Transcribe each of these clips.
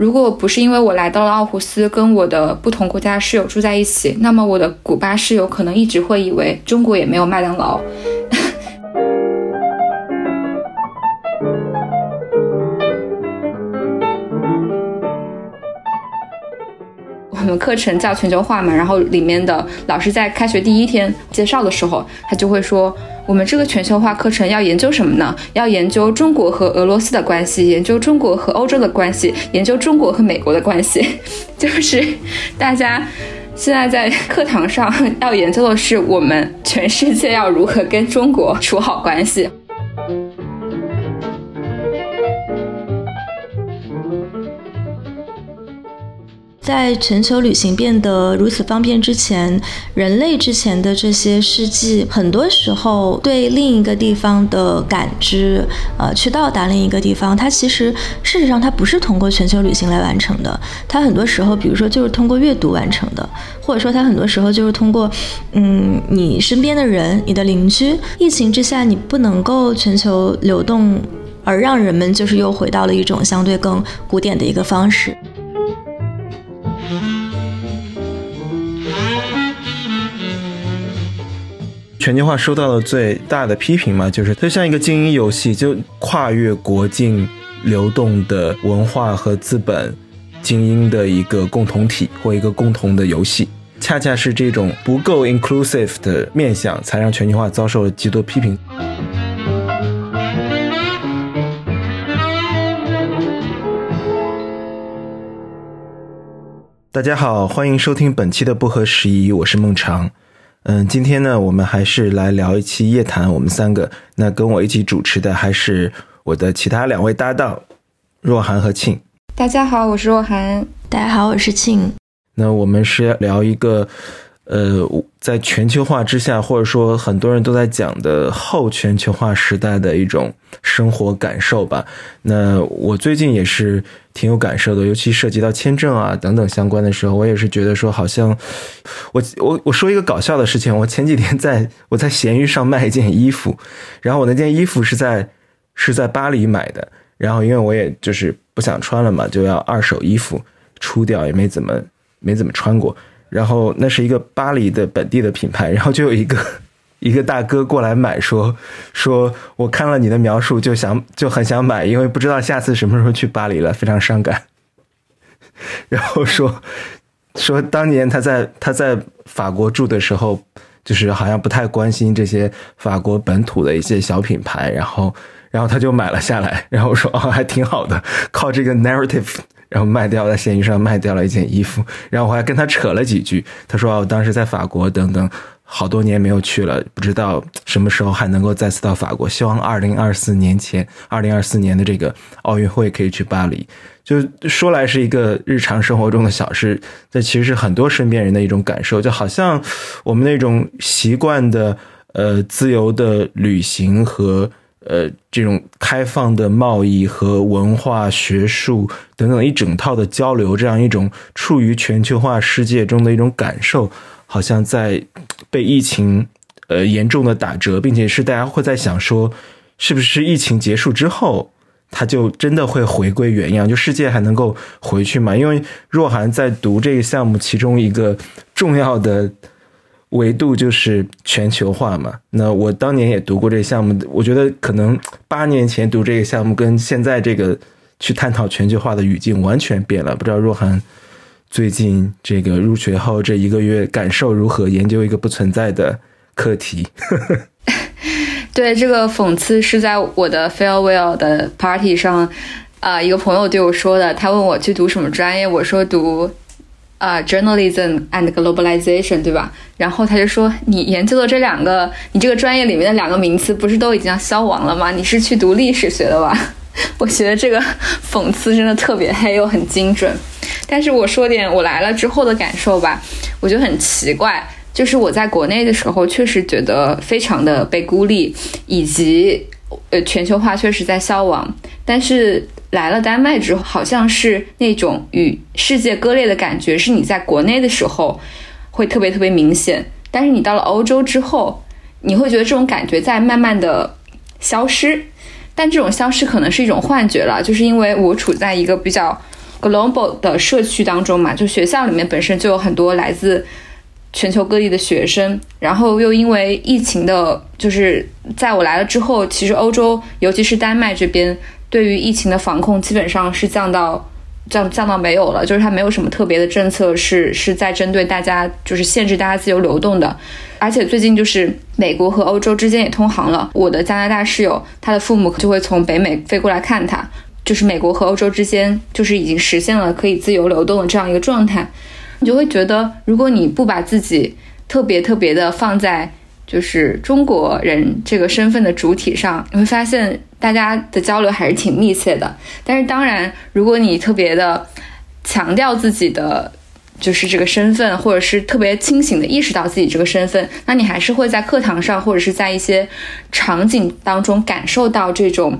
如果不是因为我来到了奥胡斯，跟我的不同国家室友住在一起，那么我的古巴室友可能一直会以为中国也没有麦当劳。我们课程叫全球化嘛，然后里面的老师在开学第一天介绍的时候，他就会说，我们这个全球化课程要研究什么呢？要研究中国和俄罗斯的关系，研究中国和欧洲的关系，研究中国和美国的关系。就是大家现在在课堂上要研究的是，我们全世界要如何跟中国处好关系。在全球旅行变得如此方便之前，人类之前的这些事迹，很多时候对另一个地方的感知，呃，去到达另一个地方，它其实事实上它不是通过全球旅行来完成的，它很多时候，比如说就是通过阅读完成的，或者说它很多时候就是通过，嗯，你身边的人，你的邻居。疫情之下，你不能够全球流动，而让人们就是又回到了一种相对更古典的一个方式。全球化受到了最大的批评嘛，就是它像一个精英游戏，就跨越国境流动的文化和资本精英的一个共同体或一个共同的游戏，恰恰是这种不够 inclusive 的面相，才让全球化遭受了极多批评。大家好，欢迎收听本期的不合时宜，我是孟尝。嗯，今天呢，我们还是来聊一期夜谈。我们三个，那跟我一起主持的还是我的其他两位搭档，若涵和庆。大家好，我是若涵。大家好，我是庆。那我们是聊一个。呃，在全球化之下，或者说很多人都在讲的后全球化时代的一种生活感受吧。那我最近也是挺有感受的，尤其涉及到签证啊等等相关的时候，我也是觉得说，好像我我我说一个搞笑的事情，我前几天在我在闲鱼上卖一件衣服，然后我那件衣服是在是在巴黎买的，然后因为我也就是不想穿了嘛，就要二手衣服出掉，也没怎么没怎么穿过。然后那是一个巴黎的本地的品牌，然后就有一个 一个大哥过来买，说说我看了你的描述，就想就很想买，因为不知道下次什么时候去巴黎了，非常伤感。然后说说当年他在他在法国住的时候，就是好像不太关心这些法国本土的一些小品牌，然后然后他就买了下来，然后说哦还挺好的，靠这个 narrative。然后卖掉，在闲鱼上卖掉了一件衣服，然后我还跟他扯了几句。他说：“我当时在法国，等等，好多年没有去了，不知道什么时候还能够再次到法国。希望二零二四年前，二零二四年的这个奥运会可以去巴黎。”就说来是一个日常生活中的小事，这其实是很多身边人的一种感受，就好像我们那种习惯的呃自由的旅行和。呃，这种开放的贸易和文化、学术等等一整套的交流，这样一种处于全球化世界中的一种感受，好像在被疫情呃严重的打折，并且是大家会在想说，是不是疫情结束之后，它就真的会回归原样，就世界还能够回去吗？因为若涵在读这个项目，其中一个重要的。维度就是全球化嘛。那我当年也读过这个项目，我觉得可能八年前读这个项目跟现在这个去探讨全球化的语境完全变了。不知道若涵最近这个入学后这一个月感受如何？研究一个不存在的课题。对，这个讽刺是在我的 farewell 的 party 上，啊，一个朋友对我说的。他问我去读什么专业，我说读。啊，journalism and globalization，对吧？然后他就说，你研究的这两个，你这个专业里面的两个名词，不是都已经消亡了吗？你是去读历史学的吧？我觉得这个讽刺真的特别黑，又很精准。但是我说点我来了之后的感受吧，我觉得很奇怪，就是我在国内的时候，确实觉得非常的被孤立，以及呃全球化确实在消亡，但是。来了丹麦之后，好像是那种与世界割裂的感觉，是你在国内的时候会特别特别明显，但是你到了欧洲之后，你会觉得这种感觉在慢慢的消失，但这种消失可能是一种幻觉了，就是因为我处在一个比较 global 的社区当中嘛，就学校里面本身就有很多来自全球各地的学生，然后又因为疫情的，就是在我来了之后，其实欧洲，尤其是丹麦这边，对于疫情的防控基本上是降到降降到没有了，就是它没有什么特别的政策是是在针对大家，就是限制大家自由流动的。而且最近就是美国和欧洲之间也通航了，我的加拿大室友他的父母就会从北美飞过来看他。就是美国和欧洲之间，就是已经实现了可以自由流动的这样一个状态，你就会觉得，如果你不把自己特别特别的放在就是中国人这个身份的主体上，你会发现大家的交流还是挺密切的。但是当然，如果你特别的强调自己的就是这个身份，或者是特别清醒的意识到自己这个身份，那你还是会在课堂上或者是在一些场景当中感受到这种。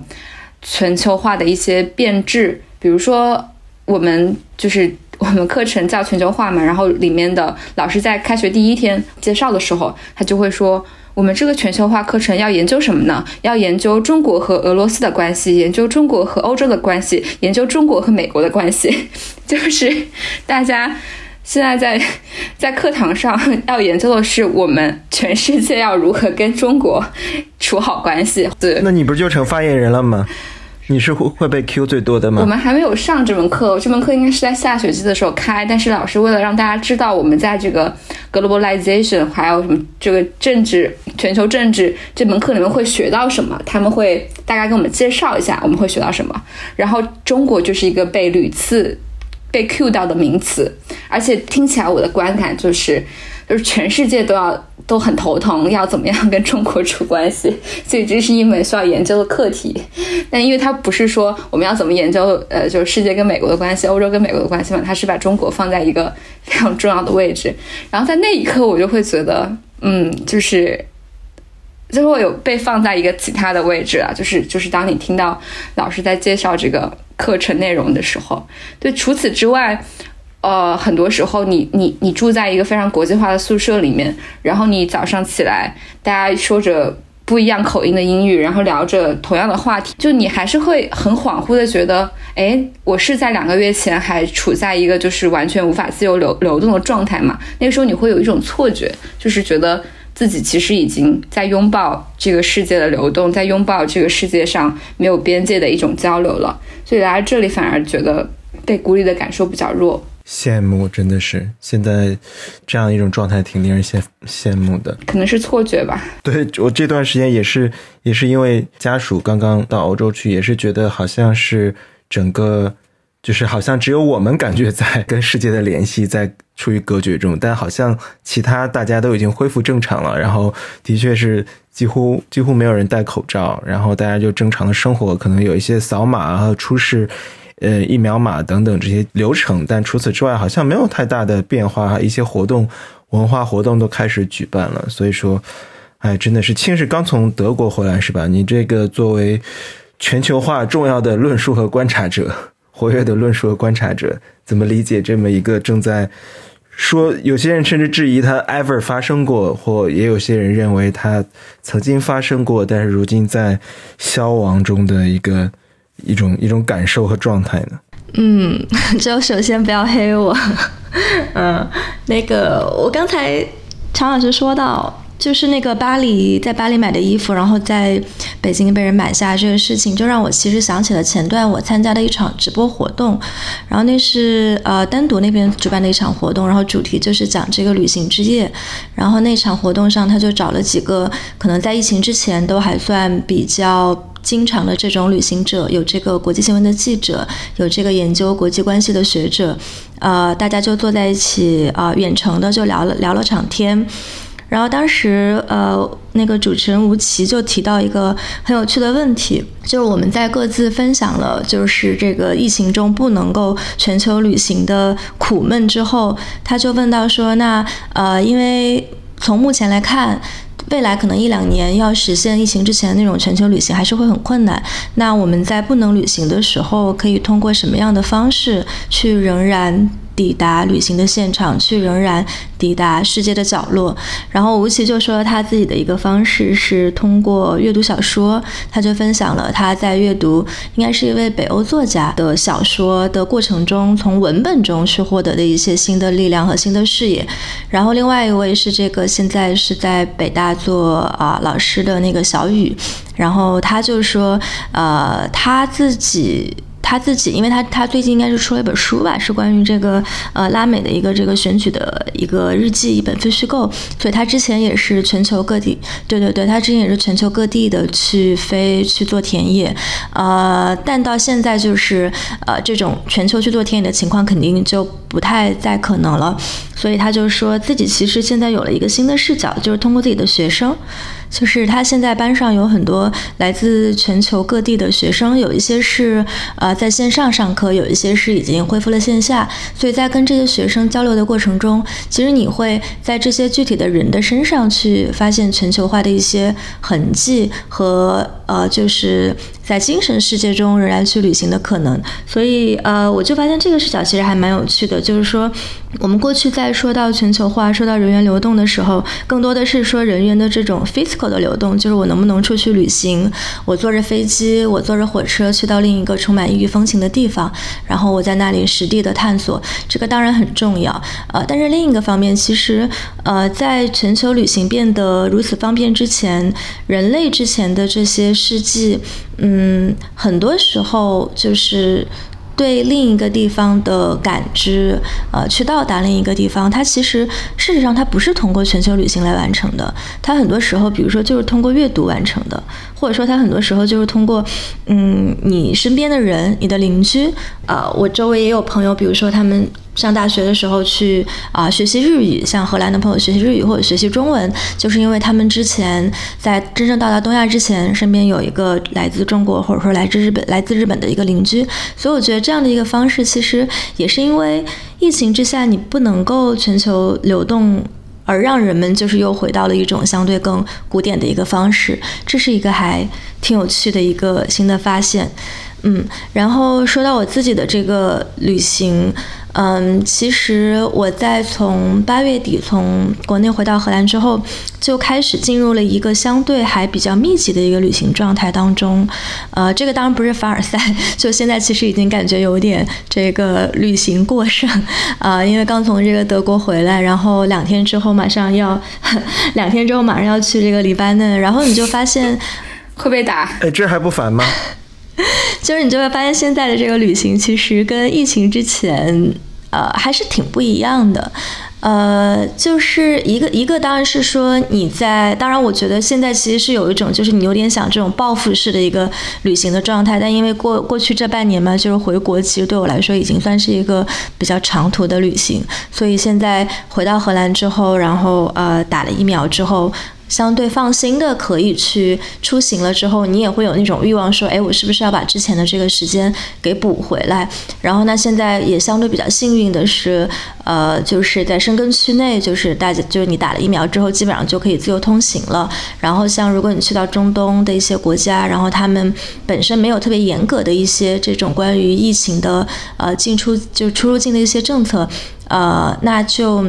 全球化的一些变质，比如说我们就是我们课程叫全球化嘛，然后里面的老师在开学第一天介绍的时候，他就会说，我们这个全球化课程要研究什么呢？要研究中国和俄罗斯的关系，研究中国和欧洲的关系，研究中国和美国的关系，就是大家。现在在在课堂上要研究的是我们全世界要如何跟中国处好关系。对，那你不就成发言人了吗？你是会会被 Q 最多的吗？我们还没有上这门课，这门课应该是在下学期的时候开。但是老师为了让大家知道我们在这个 globalization 还有什么这个政治全球政治这门课里面会学到什么，他们会大概跟我们介绍一下我们会学到什么。然后中国就是一个被屡次。被 Q 到的名词，而且听起来我的观感就是，就是全世界都要都很头疼，要怎么样跟中国处关系，所以这是一门需要研究的课题。但因为它不是说我们要怎么研究，呃，就是世界跟美国的关系，欧洲跟美国的关系嘛，它是把中国放在一个 非常重要的位置。然后在那一刻，我就会觉得，嗯，就是。就会有被放在一个其他的位置啊，就是就是当你听到老师在介绍这个课程内容的时候，对，除此之外，呃，很多时候你你你住在一个非常国际化的宿舍里面，然后你早上起来，大家说着不一样口音的英语，然后聊着同样的话题，就你还是会很恍惚的觉得，哎，我是在两个月前还处在一个就是完全无法自由流流动的状态嘛？那个时候你会有一种错觉，就是觉得。自己其实已经在拥抱这个世界的流动，在拥抱这个世界上没有边界的一种交流了，所以来这里反而觉得被孤立的感受比较弱。羡慕，真的是现在这样一种状态挺令人羡羡慕的。可能是错觉吧。对我这段时间也是，也是因为家属刚刚到欧洲去，也是觉得好像是整个。就是好像只有我们感觉在跟世界的联系在处于隔绝中，但好像其他大家都已经恢复正常了。然后的确是几乎几乎没有人戴口罩，然后大家就正常的生活，可能有一些扫码和出示呃疫苗码等等这些流程，但除此之外好像没有太大的变化。一些活动文化活动都开始举办了，所以说，哎，真的是青是刚从德国回来是吧？你这个作为全球化重要的论述和观察者。活跃的论述和观察者怎么理解这么一个正在说？有些人甚至质疑它 ever 发生过，或也有些人认为它曾经发生过，但是如今在消亡中的一个一种一种感受和状态呢？嗯，就首先不要黑我。嗯，那个我刚才常老师说到。就是那个巴黎，在巴黎买的衣服，然后在北京被人买下这个事情，就让我其实想起了前段我参加的一场直播活动，然后那是呃单独那边主办的一场活动，然后主题就是讲这个旅行之夜，然后那场活动上他就找了几个可能在疫情之前都还算比较经常的这种旅行者，有这个国际新闻的记者，有这个研究国际关系的学者，呃，大家就坐在一起啊，远程的就聊了聊了场天。然后当时，呃，那个主持人吴奇就提到一个很有趣的问题，就是我们在各自分享了就是这个疫情中不能够全球旅行的苦闷之后，他就问到说，那呃，因为从目前来看，未来可能一两年要实现疫情之前那种全球旅行还是会很困难，那我们在不能旅行的时候，可以通过什么样的方式去仍然？抵达旅行的现场，却仍然抵达世界的角落。然后吴奇就说他自己的一个方式是通过阅读小说，他就分享了他在阅读应该是一位北欧作家的小说的过程中，从文本中去获得的一些新的力量和新的视野。然后另外一位是这个现在是在北大做啊老师的那个小雨，然后他就说，呃，他自己。他自己，因为他他最近应该是出了一本书吧，是关于这个呃拉美的一个这个选举的一个日记，一本非虚构。所以他之前也是全球各地，对对对，他之前也是全球各地的去飞去做田野，呃，但到现在就是呃这种全球去做田野的情况肯定就不太再可能了。所以他就说自己其实现在有了一个新的视角，就是通过自己的学生。就是他现在班上有很多来自全球各地的学生，有一些是呃在线上上课，有一些是已经恢复了线下。所以在跟这些学生交流的过程中，其实你会在这些具体的人的身上去发现全球化的一些痕迹和呃，就是在精神世界中仍然去旅行的可能。所以呃，我就发现这个视角其实还蛮有趣的，就是说我们过去在说到全球化、说到人员流动的时候，更多的是说人员的这种 physical。口的流动就是我能不能出去旅行？我坐着飞机，我坐着火车去到另一个充满异域风情的地方，然后我在那里实地的探索，这个当然很重要。呃，但是另一个方面，其实呃，在全球旅行变得如此方便之前，人类之前的这些事迹，嗯，很多时候就是。对另一个地方的感知，呃，去到达另一个地方，它其实事实上它不是通过全球旅行来完成的，它很多时候，比如说就是通过阅读完成的。或者说，它很多时候就是通过，嗯，你身边的人，你的邻居，啊，我周围也有朋友，比如说他们上大学的时候去啊学习日语，像荷兰的朋友学习日语或者学习中文，就是因为他们之前在真正到达东亚之前，身边有一个来自中国或者说来自日本来自日本的一个邻居，所以我觉得这样的一个方式，其实也是因为疫情之下，你不能够全球流动。而让人们就是又回到了一种相对更古典的一个方式，这是一个还挺有趣的一个新的发现。嗯，然后说到我自己的这个旅行。嗯，其实我在从八月底从国内回到荷兰之后，就开始进入了一个相对还比较密集的一个旅行状态当中。呃，这个当然不是凡尔赛，就现在其实已经感觉有点这个旅行过剩啊，因为刚从这个德国回来，然后两天之后马上要 两天之后马上要去这个黎巴嫩，然后你就发现会被打。哎，这还不烦吗？就是你就会发现，现在的这个旅行其实跟疫情之前，呃，还是挺不一样的。呃，就是一个一个，当然是说你在，当然我觉得现在其实是有一种，就是你有点想这种报复式的一个旅行的状态。但因为过过去这半年嘛，就是回国，其实对我来说已经算是一个比较长途的旅行。所以现在回到荷兰之后，然后呃打了疫苗之后。相对放心的可以去出行了之后，你也会有那种欲望，说，哎，我是不是要把之前的这个时间给补回来？然后，那现在也相对比较幸运的是，呃，就是在深根区内，就是大家就是你打了疫苗之后，基本上就可以自由通行了。然后，像如果你去到中东的一些国家，然后他们本身没有特别严格的一些这种关于疫情的呃进出就出入境的一些政策，呃，那就。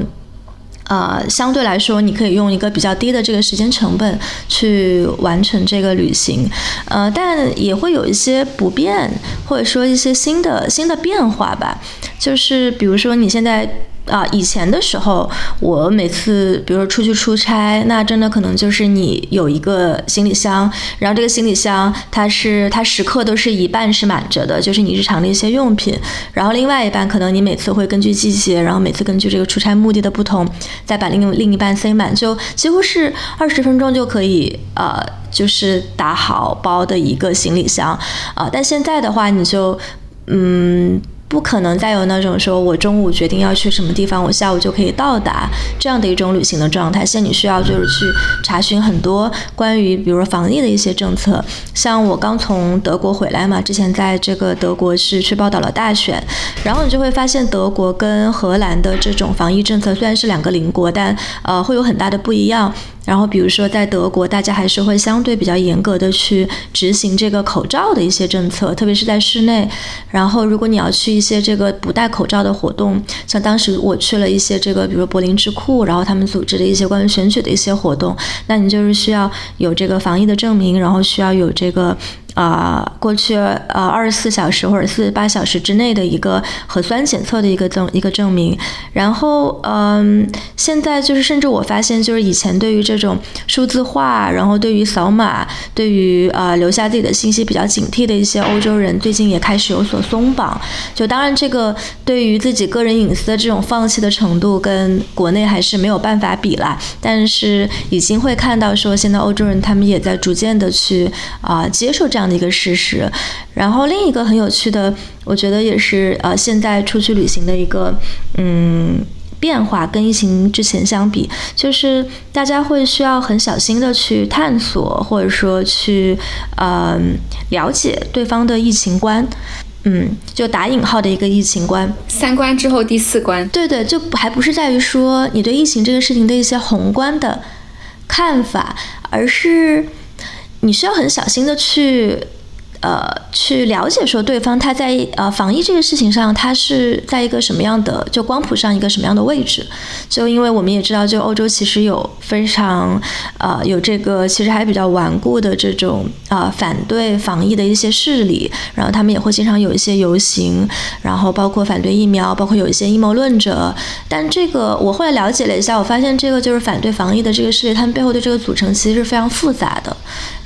呃，相对来说，你可以用一个比较低的这个时间成本去完成这个旅行，呃，但也会有一些不便，或者说一些新的新的变化吧，就是比如说你现在。啊，以前的时候，我每次比如说出去出差，那真的可能就是你有一个行李箱，然后这个行李箱它是它时刻都是一半是满着的，就是你日常的一些用品，然后另外一半可能你每次会根据季节，然后每次根据这个出差目的的不同，再把另另一半塞满，就几乎是二十分钟就可以呃，就是打好包的一个行李箱啊。但现在的话，你就嗯。不可能再有那种说我中午决定要去什么地方，我下午就可以到达这样的一种旅行的状态。现在你需要就是去查询很多关于，比如说防疫的一些政策。像我刚从德国回来嘛，之前在这个德国是去报道了大选，然后你就会发现德国跟荷兰的这种防疫政策虽然是两个邻国，但呃会有很大的不一样。然后比如说在德国，大家还是会相对比较严格的去执行这个口罩的一些政策，特别是在室内。然后如果你要去一些这个不戴口罩的活动，像当时我去了一些这个，比如柏林智库，然后他们组织的一些关于选举的一些活动，那你就是需要有这个防疫的证明，然后需要有这个。啊，过去呃二十四小时或者四十八小时之内的一个核酸检测的一个证一个证明，然后嗯，现在就是甚至我发现，就是以前对于这种数字化，然后对于扫码，对于呃留下自己的信息比较警惕的一些欧洲人，最近也开始有所松绑。就当然这个对于自己个人隐私的这种放弃的程度，跟国内还是没有办法比啦。但是已经会看到说，现在欧洲人他们也在逐渐的去啊接受这样。这样的一个事实，然后另一个很有趣的，我觉得也是呃，现在出去旅行的一个嗯变化，跟疫情之前相比，就是大家会需要很小心的去探索，或者说去呃了解对方的疫情观，嗯，就打引号的一个疫情观，三观之后第四关，对对，就还不是在于说你对疫情这个事情的一些宏观的看法，而是。你需要很小心的去。呃，去了解说对方他在呃防疫这个事情上，他是在一个什么样的就光谱上一个什么样的位置？就因为我们也知道，就欧洲其实有非常呃有这个其实还比较顽固的这种啊反对防疫的一些势力，然后他们也会经常有一些游行，然后包括反对疫苗，包括有一些阴谋论者。但这个我后来了解了一下，我发现这个就是反对防疫的这个势力，他们背后的这个组成其实是非常复杂的。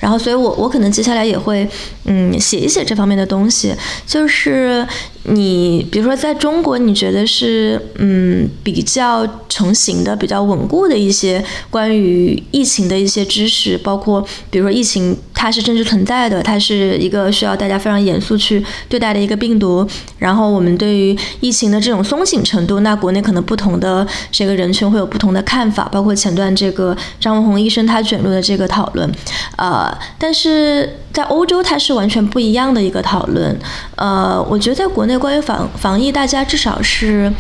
然后，所以我我可能接下来也会嗯。写一写这方面的东西，就是你，比如说在中国，你觉得是嗯比较成型的、比较稳固的一些关于疫情的一些知识，包括比如说疫情它是真实存在的，它是一个需要大家非常严肃去对待的一个病毒。然后我们对于疫情的这种松紧程度，那国内可能不同的这个人群会有不同的看法，包括前段这个张文宏医生他卷入的这个讨论，呃，但是。在欧洲，它是完全不一样的一个讨论。呃，我觉得在国内关于防防疫，大家至少是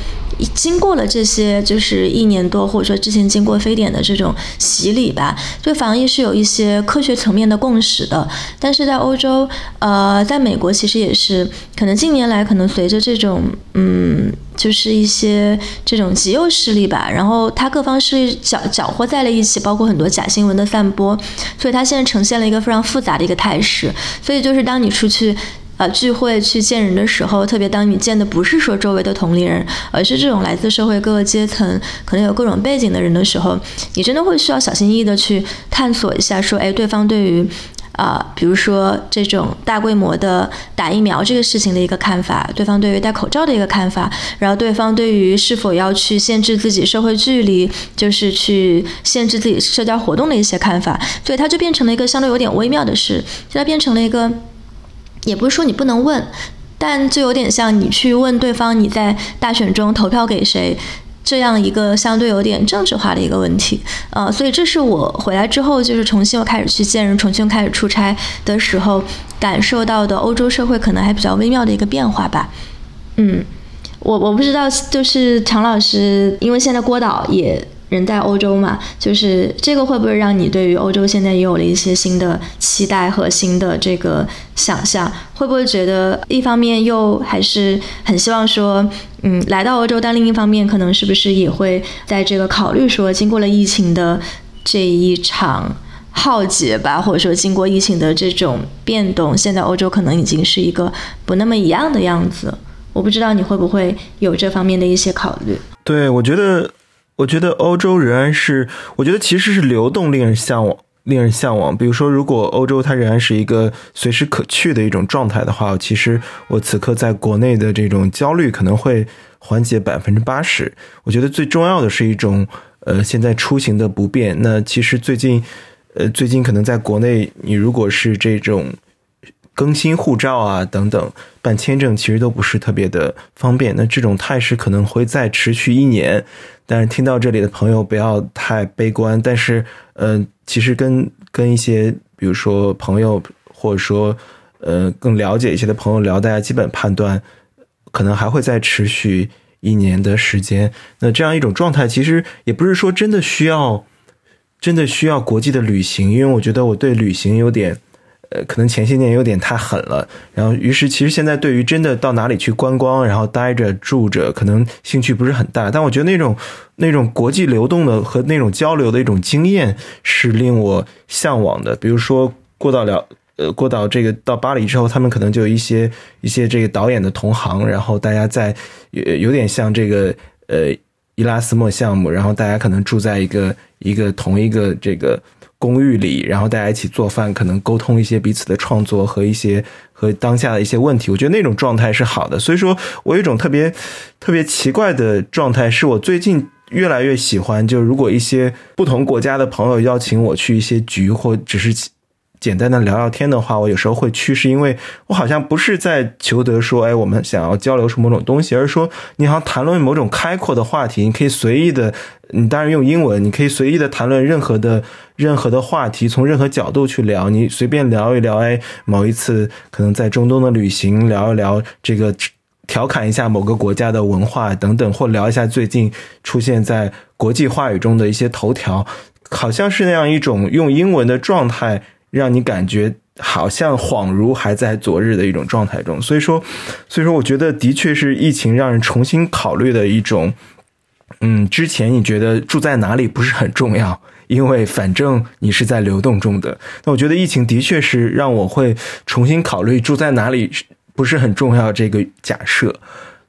经过了这些，就是一年多，或者说之前经过非典的这种洗礼吧，对防疫是有一些科学层面的共识的。但是在欧洲，呃，在美国其实也是，可能近年来可能随着这种，嗯。就是一些这种极右势力吧，然后他各方势力搅搅和在了一起，包括很多假新闻的散播，所以他现在呈现了一个非常复杂的一个态势。所以就是当你出去呃聚会去见人的时候，特别当你见的不是说周围的同龄人，而是这种来自社会各个阶层、可能有各种背景的人的时候，你真的会需要小心翼翼的去探索一下，说哎，对方对于。啊，比如说这种大规模的打疫苗这个事情的一个看法，对方对于戴口罩的一个看法，然后对方对于是否要去限制自己社会距离，就是去限制自己社交活动的一些看法，所以它就变成了一个相对有点微妙的事，就它变成了一个，也不是说你不能问，但就有点像你去问对方你在大选中投票给谁。这样一个相对有点政治化的一个问题，呃，所以这是我回来之后，就是重新又开始去见人，重新开始出差的时候，感受到的欧洲社会可能还比较微妙的一个变化吧。嗯，我我不知道，就是常老师，因为现在郭导也。人在欧洲嘛，就是这个会不会让你对于欧洲现在也有了一些新的期待和新的这个想象？会不会觉得一方面又还是很希望说，嗯，来到欧洲，但另一方面可能是不是也会在这个考虑说，经过了疫情的这一场浩劫吧，或者说经过疫情的这种变动，现在欧洲可能已经是一个不那么一样的样子。我不知道你会不会有这方面的一些考虑？对，我觉得。我觉得欧洲仍然是，我觉得其实是流动令人向往，令人向往。比如说，如果欧洲它仍然是一个随时可去的一种状态的话，其实我此刻在国内的这种焦虑可能会缓解百分之八十。我觉得最重要的是一种，呃，现在出行的不便。那其实最近，呃，最近可能在国内，你如果是这种。更新护照啊，等等，办签证其实都不是特别的方便。那这种态势可能会再持续一年。但是听到这里的朋友不要太悲观。但是，呃，其实跟跟一些比如说朋友，或者说呃更了解一些的朋友聊，大家基本判断可能还会再持续一年的时间。那这样一种状态，其实也不是说真的需要真的需要国际的旅行，因为我觉得我对旅行有点。呃，可能前些年有点太狠了，然后于是其实现在对于真的到哪里去观光，然后待着住着，可能兴趣不是很大。但我觉得那种那种国际流动的和那种交流的一种经验是令我向往的。比如说过到了呃过到这个到巴黎之后，他们可能就有一些一些这个导演的同行，然后大家在有有点像这个呃伊拉斯莫项目，然后大家可能住在一个一个同一个这个。公寓里，然后大家一起做饭，可能沟通一些彼此的创作和一些和当下的一些问题。我觉得那种状态是好的。所以说我有一种特别特别奇怪的状态，是我最近越来越喜欢。就如果一些不同国家的朋友邀请我去一些局，或只是。简单的聊聊天的话，我有时候会去，是因为我好像不是在求得说，哎，我们想要交流出某种东西，而是说你好像谈论某种开阔的话题，你可以随意的，你当然用英文，你可以随意的谈论任何的任何的话题，从任何角度去聊，你随便聊一聊，哎，某一次可能在中东的旅行，聊一聊这个，调侃一下某个国家的文化等等，或聊一下最近出现在国际话语中的一些头条，好像是那样一种用英文的状态。让你感觉好像恍如还在昨日的一种状态中，所以说，所以说，我觉得的确是疫情让人重新考虑的一种，嗯，之前你觉得住在哪里不是很重要，因为反正你是在流动中的。那我觉得疫情的确是让我会重新考虑住在哪里不是很重要这个假设，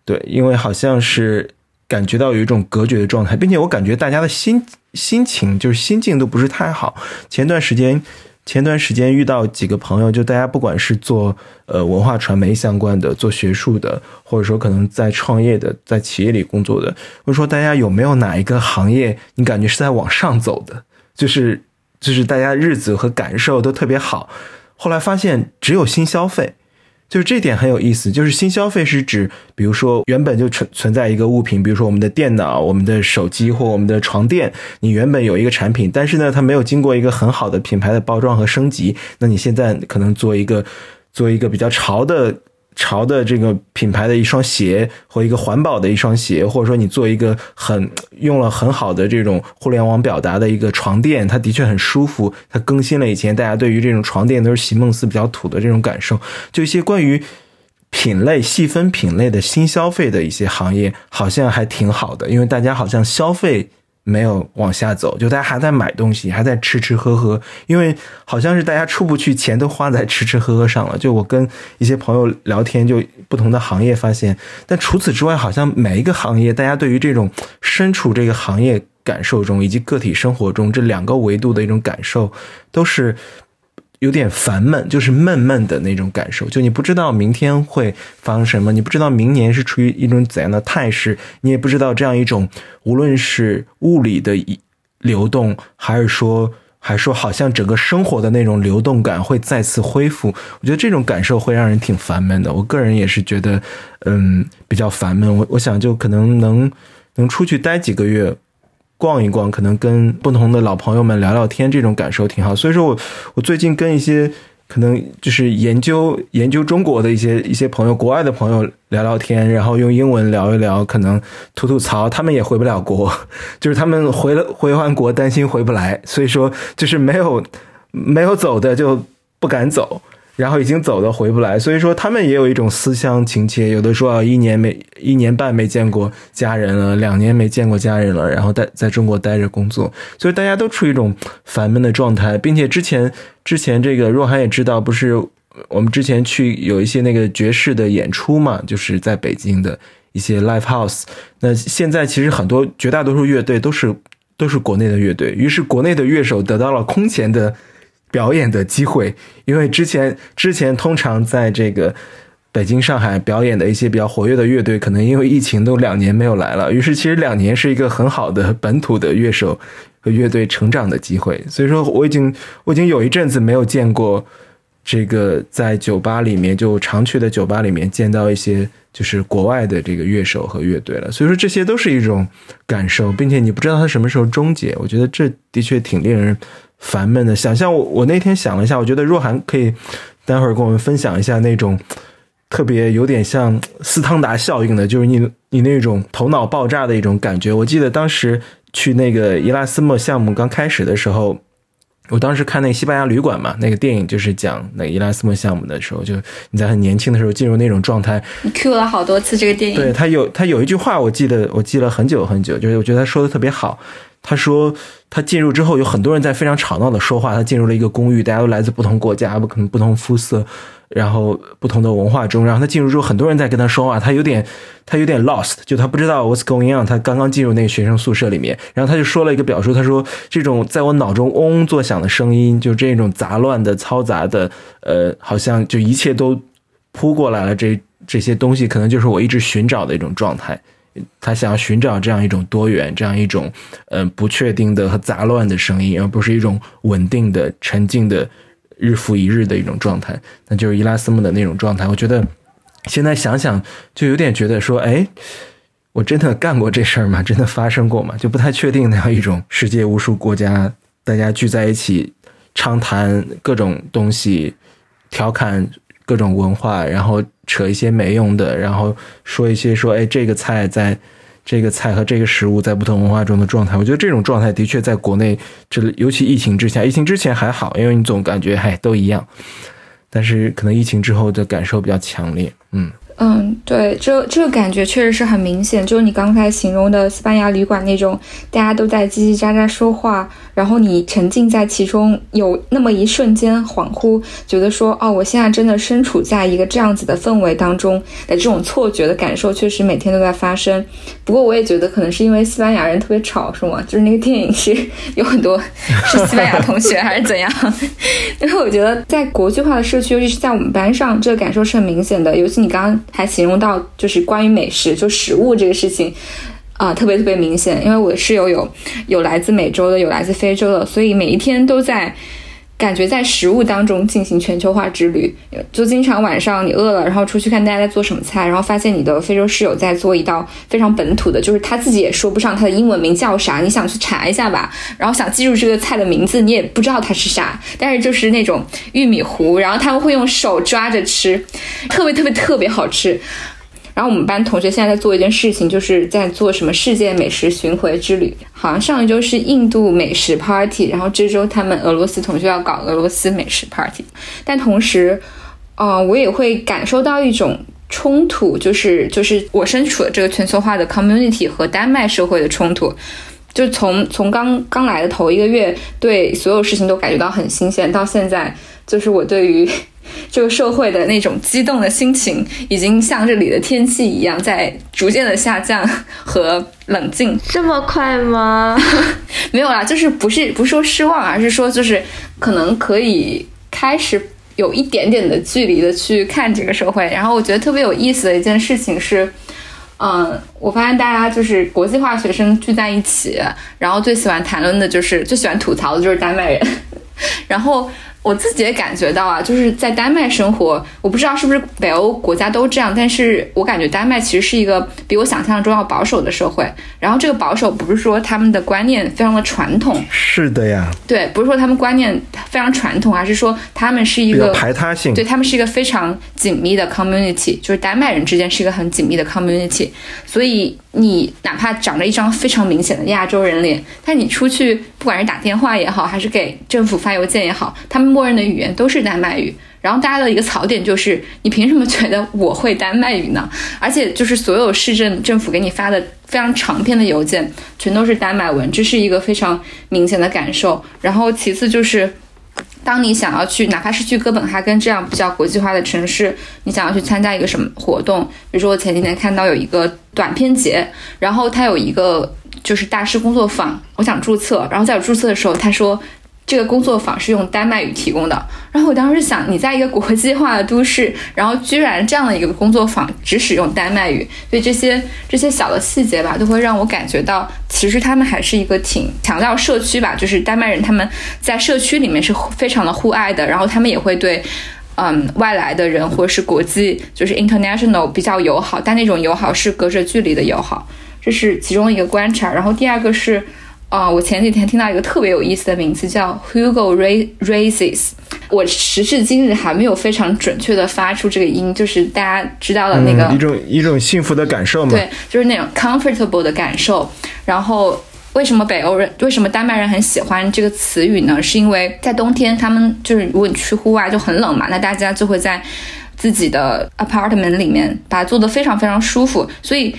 对，因为好像是感觉到有一种隔绝的状态，并且我感觉大家的心心情就是心境都不是太好。前段时间。前段时间遇到几个朋友，就大家不管是做呃文化传媒相关的、做学术的，或者说可能在创业的、在企业里工作的，或者说大家有没有哪一个行业你感觉是在往上走的，就是就是大家日子和感受都特别好，后来发现只有新消费。就是这点很有意思，就是新消费是指，比如说原本就存存在一个物品，比如说我们的电脑、我们的手机或我们的床垫，你原本有一个产品，但是呢，它没有经过一个很好的品牌的包装和升级，那你现在可能做一个做一个比较潮的。潮的这个品牌的一双鞋，或一个环保的一双鞋，或者说你做一个很用了很好的这种互联网表达的一个床垫，它的确很舒服。它更新了以前大家对于这种床垫都是席梦思比较土的这种感受。就一些关于品类细分品类的新消费的一些行业，好像还挺好的，因为大家好像消费。没有往下走，就大家还在买东西，还在吃吃喝喝，因为好像是大家出不去，钱都花在吃吃喝喝上了。就我跟一些朋友聊天，就不同的行业发现，但除此之外，好像每一个行业，大家对于这种身处这个行业感受中，以及个体生活中这两个维度的一种感受，都是。有点烦闷，就是闷闷的那种感受。就你不知道明天会发生什么，你不知道明年是处于一种怎样的态势，你也不知道这样一种无论是物理的流动，还是说，还说好像整个生活的那种流动感会再次恢复。我觉得这种感受会让人挺烦闷的。我个人也是觉得，嗯，比较烦闷。我我想就可能能能出去待几个月。逛一逛，可能跟不同的老朋友们聊聊天，这种感受挺好。所以说我我最近跟一些可能就是研究研究中国的一些一些朋友，国外的朋友聊聊天，然后用英文聊一聊，可能吐吐槽。他们也回不了国，就是他们回了回完国，担心回不来，所以说就是没有没有走的就不敢走。然后已经走的回不来，所以说他们也有一种思乡情切。有的说啊，一年没一年半没见过家人了，两年没见过家人了，然后在在中国待着工作，所以大家都处于一种烦闷的状态，并且之前之前这个若涵也知道，不是我们之前去有一些那个爵士的演出嘛，就是在北京的一些 live house。那现在其实很多绝大多数乐队都是都是国内的乐队，于是国内的乐手得到了空前的。表演的机会，因为之前之前通常在这个北京、上海表演的一些比较活跃的乐队，可能因为疫情都两年没有来了。于是，其实两年是一个很好的本土的乐手和乐队成长的机会。所以说，我已经我已经有一阵子没有见过这个在酒吧里面就常去的酒吧里面见到一些就是国外的这个乐手和乐队了。所以说，这些都是一种感受，并且你不知道它什么时候终结。我觉得这的确挺令人。烦闷的想象，我我那天想了一下，我觉得若涵可以待会儿跟我们分享一下那种特别有点像斯汤达效应的，就是你你那种头脑爆炸的一种感觉。我记得当时去那个伊拉斯莫项目刚开始的时候。我当时看那个西班牙旅馆嘛，那个电影就是讲那个伊拉斯莫项目的时候，就你在很年轻的时候进入那种状态。你 Q 了好多次这个电影。对他有他有一句话，我记得我记了很久很久，就是我觉得他说的特别好。他说他进入之后，有很多人在非常吵闹的说话。他进入了一个公寓，大家都来自不同国家，不可能不同肤色。然后不同的文化中，然后他进入之后，很多人在跟他说话，他有点，他有点 lost，就他不知道 what's going on。他刚刚进入那个学生宿舍里面，然后他就说了一个表述，他说这种在我脑中嗡嗡作响的声音，就这种杂乱的、嘈杂的，呃，好像就一切都扑过来了。这这些东西可能就是我一直寻找的一种状态。他想要寻找这样一种多元、这样一种嗯不确定的和杂乱的声音，而不是一种稳定的、沉静的。日复一日的一种状态，那就是伊拉斯姆的那种状态。我觉得现在想想，就有点觉得说，哎，我真的干过这事儿吗？真的发生过吗？就不太确定那样一种世界无数国家大家聚在一起畅谈各种东西，调侃各种文化，然后扯一些没用的，然后说一些说，哎，这个菜在。这个菜和这个食物在不同文化中的状态，我觉得这种状态的确在国内，这尤其疫情之下，疫情之前还好，因为你总感觉嗨都一样，但是可能疫情之后的感受比较强烈，嗯。嗯，对，这这个感觉确实是很明显，就是你刚才形容的西班牙旅馆那种，大家都在叽叽喳喳说话，然后你沉浸在其中，有那么一瞬间恍惚，觉得说，哦，我现在真的身处在一个这样子的氛围当中的这种错觉的感受，确实每天都在发生。不过我也觉得可能是因为西班牙人特别吵，是吗？就是那个电影是有很多是西班牙同学还是怎样？因为我觉得在国际化的社区，尤其是在我们班上，这个感受是很明显的，尤其你刚刚。还形容到就是关于美食，就食物这个事情，啊，特别特别明显。因为我的室友有有来自美洲的，有来自非洲的，所以每一天都在。感觉在食物当中进行全球化之旅，就经常晚上你饿了，然后出去看大家在做什么菜，然后发现你的非洲室友在做一道非常本土的，就是他自己也说不上他的英文名叫啥，你想去查一下吧，然后想记住这个菜的名字，你也不知道它是啥，但是就是那种玉米糊，然后他们会用手抓着吃，特别特别特别好吃。然后我们班同学现在在做一件事情，就是在做什么世界美食巡回之旅。好像上一周是印度美食 party，然后这周他们俄罗斯同学要搞俄罗斯美食 party。但同时，呃，我也会感受到一种冲突，就是就是我身处的这个全球化的 community 和丹麦社会的冲突。就从从刚刚来的头一个月，对所有事情都感觉到很新鲜，到现在，就是我对于。这个社会的那种激动的心情，已经像这里的天气一样，在逐渐的下降和冷静。这么快吗？没有啦，就是不是不是说失望，而是说就是可能可以开始有一点点的距离的去看这个社会。然后我觉得特别有意思的一件事情是，嗯，我发现大家就是国际化学生聚在一起，然后最喜欢谈论的就是最喜欢吐槽的就是丹麦人，然后。我自己也感觉到啊，就是在丹麦生活，我不知道是不是北欧国家都这样，但是我感觉丹麦其实是一个比我想象中要保守的社会。然后这个保守不是说他们的观念非常的传统，是的呀，对，不是说他们观念非常传统，而是说他们是一个排他性，对他们是一个非常紧密的 community，就是丹麦人之间是一个很紧密的 community，所以。你哪怕长着一张非常明显的亚洲人脸，但你出去不管是打电话也好，还是给政府发邮件也好，他们默认的语言都是丹麦语。然后大家的一个槽点就是，你凭什么觉得我会丹麦语呢？而且就是所有市政政府给你发的非常长篇的邮件，全都是丹麦文，这是一个非常明显的感受。然后其次就是。当你想要去，哪怕是去哥本哈根这样比较国际化的城市，你想要去参加一个什么活动，比如说我前几天看到有一个短片节，然后它有一个就是大师工作坊，我想注册，然后在我注册的时候，他说。这个工作坊是用丹麦语提供的，然后我当时想，你在一个国际化的都市，然后居然这样的一个工作坊只使用丹麦语，所以这些这些小的细节吧，都会让我感觉到，其实他们还是一个挺强调社区吧，就是丹麦人他们在社区里面是非常的互爱的，然后他们也会对，嗯，外来的人或是国际就是 international 比较友好，但那种友好是隔着距离的友好，这是其中一个观察，然后第二个是。啊，我前几天听到一个特别有意思的名字，叫 Hugo Races。我时至今日还没有非常准确的发出这个音，就是大家知道的那个一种一种幸福的感受嘛。对，就是那种 comfortable 的感受。然后为什么北欧人，为什么丹麦人很喜欢这个词语呢？是因为在冬天，他们就是如果你去户外就很冷嘛，那大家就会在自己的 apartment 里面把它做得非常非常舒服，所以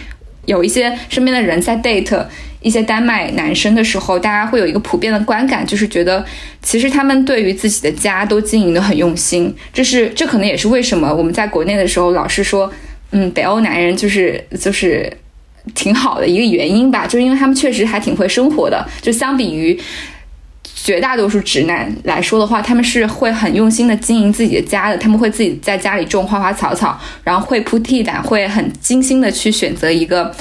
有一些身边的人在 date。一些丹麦男生的时候，大家会有一个普遍的观感，就是觉得其实他们对于自己的家都经营的很用心。这是这可能也是为什么我们在国内的时候老是说，嗯，北欧男人就是就是挺好的一个原因吧，就是因为他们确实还挺会生活的。就相比于绝大多数直男来说的话，他们是会很用心的经营自己的家的。他们会自己在家里种花花草草，然后会铺地毯，会很精心的去选择一个。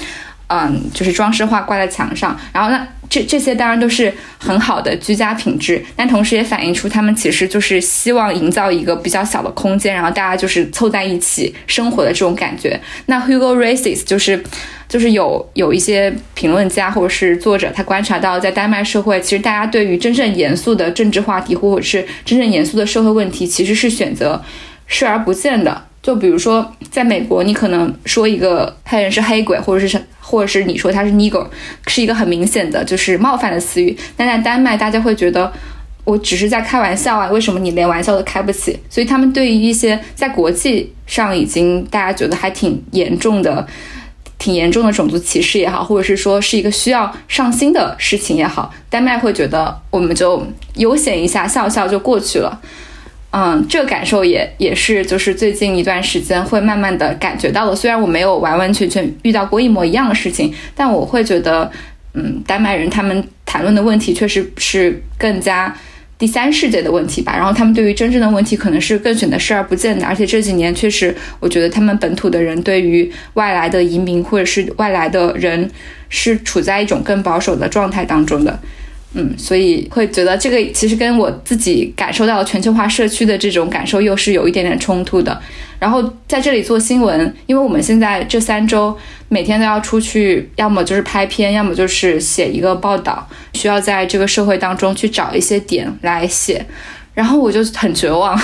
嗯，就是装饰画挂在墙上，然后那这这些当然都是很好的居家品质，但同时也反映出他们其实就是希望营造一个比较小的空间，然后大家就是凑在一起生活的这种感觉。那 Hugo Races 就是就是有有一些评论家或者是作者，他观察到在丹麦社会，其实大家对于真正严肃的政治话题或者是真正严肃的社会问题，其实是选择视而不见的。就比如说，在美国，你可能说一个黑人是黑鬼，或者是，或者是你说他是 nigger，是一个很明显的就是冒犯的词语。但在丹麦，大家会觉得我只是在开玩笑啊，为什么你连玩笑都开不起？所以他们对于一些在国际上已经大家觉得还挺严重的、挺严重的种族歧视也好，或者是说是一个需要上心的事情也好，丹麦会觉得我们就悠闲一下，笑笑就过去了。嗯，这感受也也是，就是最近一段时间会慢慢的感觉到的。虽然我没有完完全全遇到过一模一样的事情，但我会觉得，嗯，丹麦人他们谈论的问题确实是更加第三世界的问题吧。然后他们对于真正的问题可能是更选择视而不见的。而且这几年确实，我觉得他们本土的人对于外来的移民或者是外来的人是处在一种更保守的状态当中的。嗯，所以会觉得这个其实跟我自己感受到全球化社区的这种感受又是有一点点冲突的。然后在这里做新闻，因为我们现在这三周每天都要出去，要么就是拍片，要么就是写一个报道，需要在这个社会当中去找一些点来写，然后我就很绝望。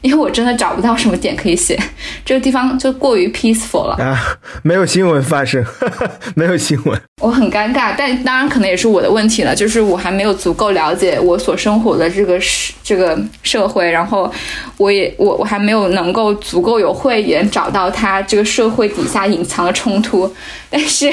因为我真的找不到什么点可以写，这个地方就过于 peaceful 了啊，没有新闻发生，没有新闻，我很尴尬。但当然可能也是我的问题了，就是我还没有足够了解我所生活的这个社这个社会，然后我也我我还没有能够足够有慧眼找到它这个社会底下隐藏的冲突，但是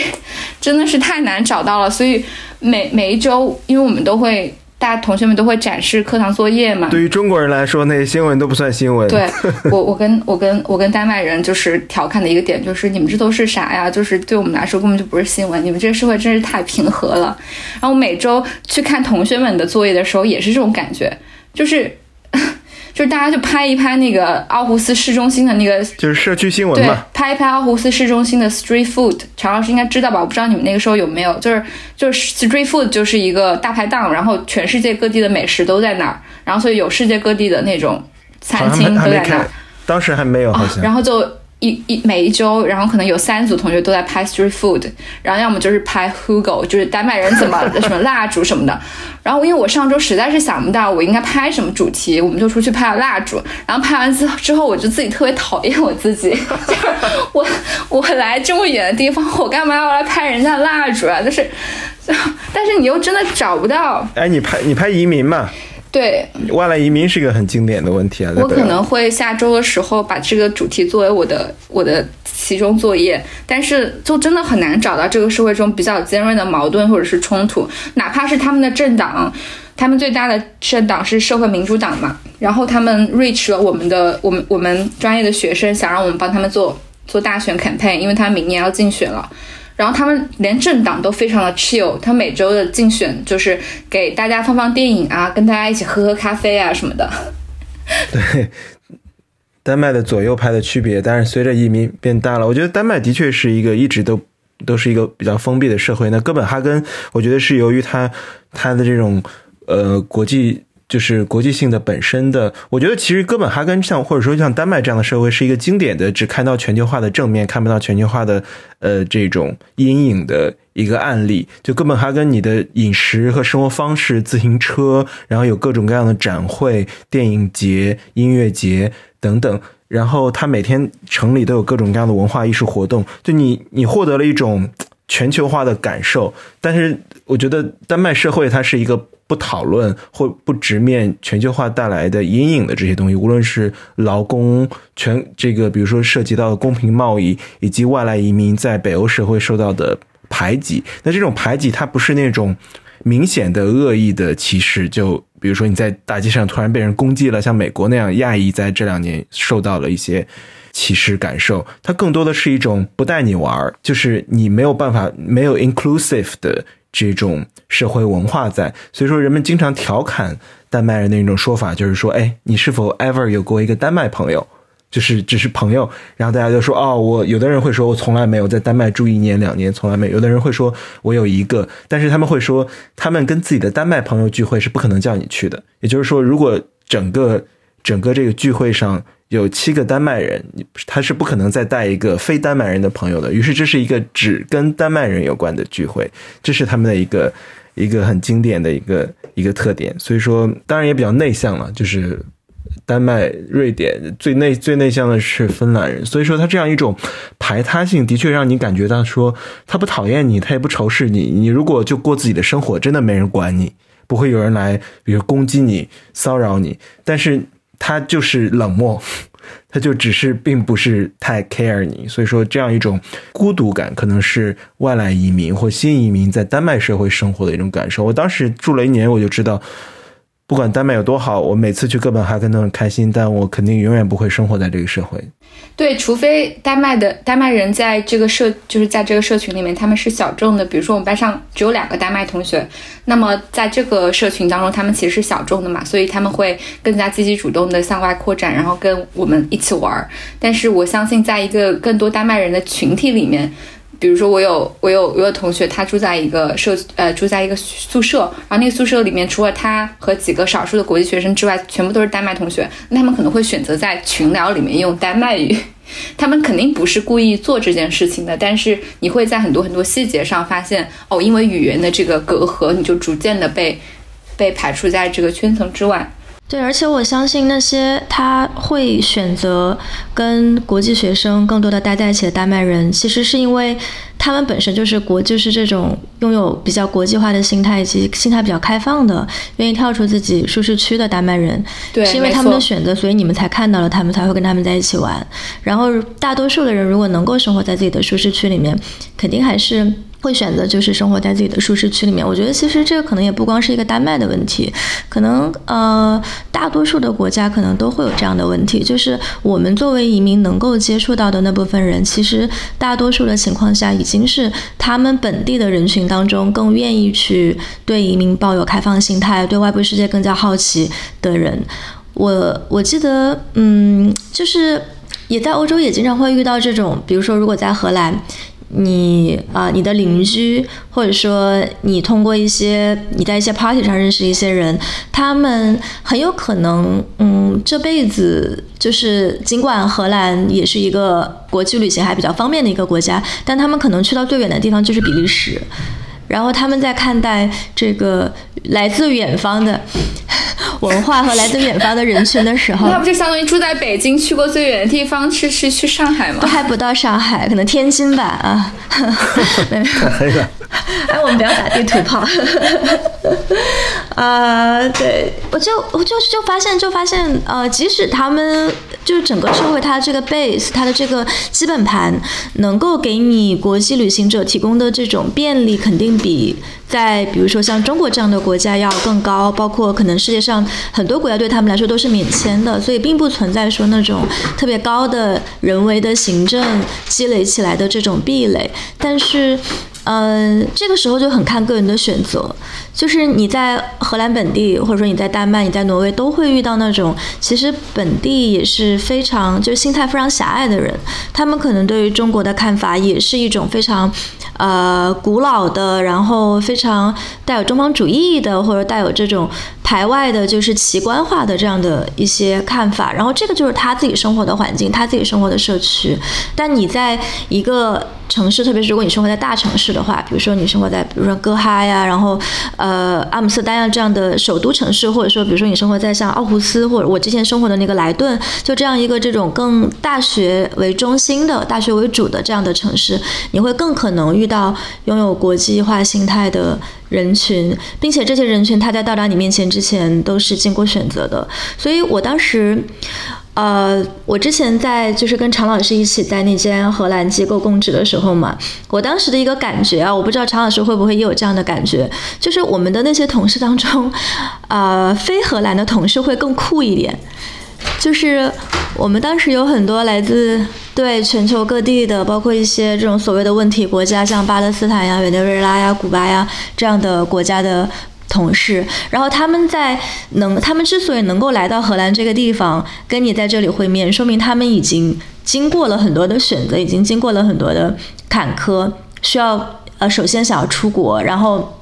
真的是太难找到了，所以每每一周，因为我们都会。大家同学们都会展示课堂作业嘛？对于中国人来说，那些新闻都不算新闻。对 我，我跟我跟我跟丹麦人就是调侃的一个点，就是你们这都是啥呀？就是对我们来说根本就不是新闻。你们这个社会真是太平和了。然后每周去看同学们的作业的时候，也是这种感觉，就是。就是大家就拍一拍那个奥胡斯市中心的那个，就是社区新闻嘛。对，拍一拍奥胡斯市中心的 street food，常老师应该知道吧？我不知道你们那个时候有没有，就是就是 street food 就是一个大排档，然后全世界各地的美食都在那儿，然后所以有世界各地的那种餐厅都在那儿。当时还没有，好像。然后就。一一每一周，然后可能有三组同学都在拍 street food，然后要么就是拍 Hugo，就是丹麦人怎么什么蜡烛什么的。然后因为我上周实在是想不到我应该拍什么主题，我们就出去拍了蜡烛。然后拍完之之后，我就自己特别讨厌我自己，就是我 我来这么远的地方，我干嘛要来拍人家的蜡烛啊？就是，但是你又真的找不到。哎，你拍你拍移民嘛？对，外来移民是一个很经典的问题啊。我可能会下周的时候把这个主题作为我的我的其中作业，但是就真的很难找到这个社会中比较尖锐的矛盾或者是冲突，哪怕是他们的政党，他们最大的政党是社会民主党嘛，然后他们 reach 了我们的我们我们专业的学生，想让我们帮他们做做大选 campaign，因为他明年要竞选了。然后他们连政党都非常的 chill，他每周的竞选就是给大家放放电影啊，跟大家一起喝喝咖啡啊什么的。对，丹麦的左右派的区别，但是随着移民变大了，我觉得丹麦的确是一个一直都都是一个比较封闭的社会。那哥本哈根，我觉得是由于它它的这种呃国际。就是国际性的本身的，我觉得其实哥本哈根像或者说像丹麦这样的社会是一个经典的，只看到全球化的正面，看不到全球化的呃这种阴影的一个案例。就哥本哈根，你的饮食和生活方式、自行车，然后有各种各样的展会、电影节、音乐节等等，然后它每天城里都有各种各样的文化艺术活动，就你你获得了一种全球化的感受，但是我觉得丹麦社会它是一个不讨论或不直面全球化带来的阴影的这些东西，无论是劳工全这个，比如说涉及到公平贸易，以及外来移民在北欧社会受到的排挤。那这种排挤它不是那种明显的恶意的歧视，就比如说你在大街上突然被人攻击了，像美国那样，亚裔在这两年受到了一些。歧视感受，它更多的是一种不带你玩，就是你没有办法没有 inclusive 的这种社会文化在，所以说人们经常调侃丹麦人的一种说法，就是说，哎，你是否 ever 有过一个丹麦朋友？就是只是朋友，然后大家就说，哦，我有的人会说我从来没有在丹麦住一年两年，从来没有；有的人会说我有一个，但是他们会说，他们跟自己的丹麦朋友聚会是不可能叫你去的。也就是说，如果整个整个这个聚会上。有七个丹麦人，他是不可能再带一个非丹麦人的朋友的。于是这是一个只跟丹麦人有关的聚会，这是他们的一个一个很经典的一个一个特点。所以说，当然也比较内向了，就是丹麦、瑞典最内最内向的是芬兰人。所以说，他这样一种排他性的确让你感觉到说，他不讨厌你，他也不仇视你。你如果就过自己的生活，真的没人管你，不会有人来比如攻击你、骚扰你。但是。他就是冷漠，他就只是并不是太 care 你，所以说这样一种孤独感，可能是外来移民或新移民在丹麦社会生活的一种感受。我当时住了一年，我就知道。不管丹麦有多好，我每次去哥本哈根都很开心，但我肯定永远不会生活在这个社会。对，除非丹麦的丹麦人在这个社，就是在这个社群里面，他们是小众的。比如说，我们班上只有两个丹麦同学，那么在这个社群当中，他们其实是小众的嘛，所以他们会更加积极主动的向外扩展，然后跟我们一起玩儿。但是我相信，在一个更多丹麦人的群体里面。比如说，我有我有我有同学，他住在一个社呃住在一个宿舍，然后那个宿舍里面除了他和几个少数的国际学生之外，全部都是丹麦同学。那他们可能会选择在群聊里面用丹麦语，他们肯定不是故意做这件事情的，但是你会在很多很多细节上发现，哦，因为语言的这个隔阂，你就逐渐的被被排除在这个圈层之外。对，而且我相信那些他会选择跟国际学生更多的待在一起的丹麦人，其实是因为他们本身就是国，就是这种拥有比较国际化的心态以及心态比较开放的，愿意跳出自己舒适区的丹麦人。对，是因为他们的选择，所以你们才看到了他们，才会跟他们在一起玩。然后大多数的人如果能够生活在自己的舒适区里面，肯定还是。会选择就是生活在自己的舒适区里面。我觉得其实这个可能也不光是一个丹麦的问题，可能呃大多数的国家可能都会有这样的问题。就是我们作为移民能够接触到的那部分人，其实大多数的情况下已经是他们本地的人群当中更愿意去对移民抱有开放心态、对外部世界更加好奇的人。我我记得嗯，就是也在欧洲也经常会遇到这种，比如说如果在荷兰。你啊，你的邻居，或者说你通过一些你在一些 party 上认识一些人，他们很有可能，嗯，这辈子就是尽管荷兰也是一个国际旅行还比较方便的一个国家，但他们可能去到最远的地方就是比利时。然后他们在看待这个来自远方的文化和来自远方的人群的时候，那不就相当于住在北京，去过最远的地方是是去上海吗？都还不到上海，可能天津吧啊。太黑了。哎，我们不要打地图炮。啊，对，我就我就就发现就发现，呃，即使他们就是整个社会，它这个 base，它的这个基本盘，能够给你国际旅行者提供的这种便利，肯定比在比如说像中国这样的国家要更高。包括可能世界上很多国家对他们来说都是免签的，所以并不存在说那种特别高的人为的行政积累起来的这种壁垒，但是。嗯，这个时候就很看个人的选择，就是你在荷兰本地，或者说你在丹麦、你在挪威，都会遇到那种其实本地也是非常就是心态非常狭隘的人，他们可能对于中国的看法也是一种非常呃古老的，然后非常带有中方主义的，或者带有这种排外的，就是奇观化的这样的一些看法。然后这个就是他自己生活的环境，他自己生活的社区。但你在一个城市，特别是如果你生活在大城市的话，比如说你生活在比如说哥哈呀，然后呃阿姆斯特丹呀这样的首都城市，或者说比如说你生活在像奥胡斯或者我之前生活的那个莱顿，就这样一个这种更大学为中心的大学为主的这样的城市，你会更可能遇到拥有国际化心态的人群，并且这些人群他在到达你面前之前都是经过选择的。所以我当时。呃，我之前在就是跟常老师一起在那间荷兰机构供职的时候嘛，我当时的一个感觉啊，我不知道常老师会不会也有这样的感觉，就是我们的那些同事当中，呃，非荷兰的同事会更酷一点，就是我们当时有很多来自对全球各地的，包括一些这种所谓的问题国家，像巴勒斯坦呀、委内瑞拉呀、古巴呀这样的国家的。同事，然后他们在能，他们之所以能够来到荷兰这个地方跟你在这里会面，说明他们已经经过了很多的选择，已经经过了很多的坎坷，需要呃，首先想要出国，然后。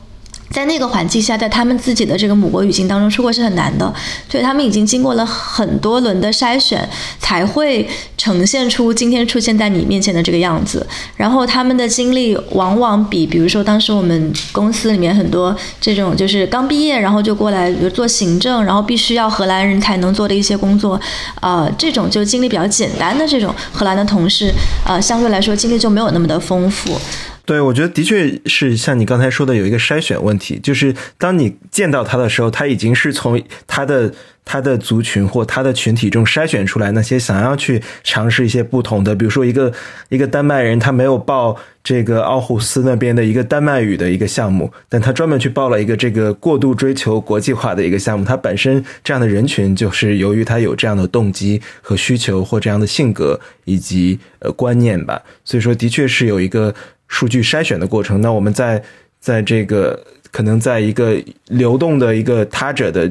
在那个环境下，在他们自己的这个母国语境当中出国是很难的，所以他们已经经过了很多轮的筛选，才会呈现出今天出现在你面前的这个样子。然后他们的经历往往比，比如说当时我们公司里面很多这种就是刚毕业然后就过来，比如做行政，然后必须要荷兰人才能做的一些工作，呃，这种就经历比较简单的这种荷兰的同事，呃，相对来说经历就没有那么的丰富。对，我觉得的确是像你刚才说的，有一个筛选问题，就是当你见到他的时候，他已经是从他的他的族群或他的群体中筛选出来那些想要去尝试一些不同的，比如说一个一个丹麦人，他没有报这个奥胡斯那边的一个丹麦语的一个项目，但他专门去报了一个这个过度追求国际化的一个项目。他本身这样的人群，就是由于他有这样的动机和需求或这样的性格以及呃观念吧，所以说的确是有一个。数据筛选的过程，那我们在在这个可能在一个流动的一个他者的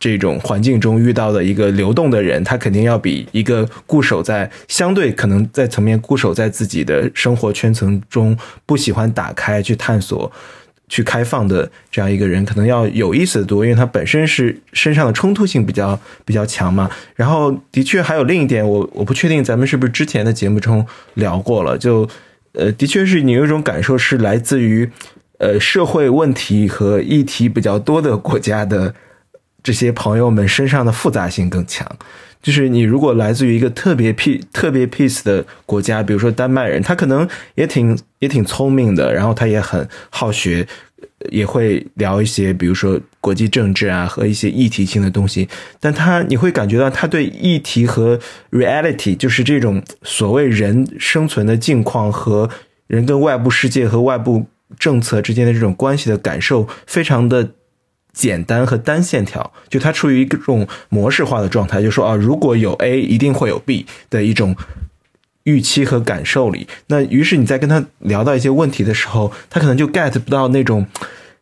这种环境中遇到的一个流动的人，他肯定要比一个固守在相对可能在层面固守在自己的生活圈层中，不喜欢打开去探索、去开放的这样一个人，可能要有意思的多，因为他本身是身上的冲突性比较比较强嘛。然后的确还有另一点，我我不确定咱们是不是之前的节目中聊过了，就。呃，的确是你有一种感受，是来自于，呃，社会问题和议题比较多的国家的这些朋友们身上的复杂性更强。就是你如果来自于一个特别 p 特别 peace 的国家，比如说丹麦人，他可能也挺也挺聪明的，然后他也很好学。也会聊一些，比如说国际政治啊和一些议题性的东西，但他你会感觉到他对议题和 reality，就是这种所谓人生存的境况和人跟外部世界和外部政策之间的这种关系的感受，非常的简单和单线条，就他处于一种模式化的状态，就说啊，如果有 A，一定会有 B 的一种。预期和感受里，那于是你在跟他聊到一些问题的时候，他可能就 get 不到那种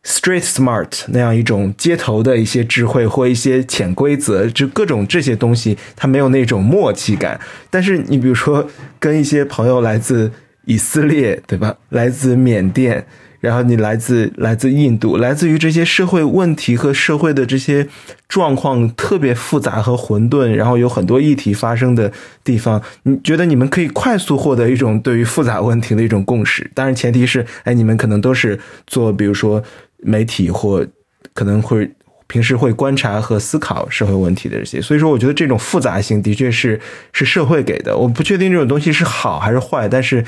street smart 那样一种街头的一些智慧或一些潜规则，就各种这些东西，他没有那种默契感。但是你比如说跟一些朋友来自以色列，对吧？来自缅甸。然后你来自来自印度，来自于这些社会问题和社会的这些状况特别复杂和混沌，然后有很多议题发生的地方，你觉得你们可以快速获得一种对于复杂问题的一种共识？当然前提是，哎，你们可能都是做，比如说媒体或可能会平时会观察和思考社会问题的这些。所以说，我觉得这种复杂性的确是是社会给的。我不确定这种东西是好还是坏，但是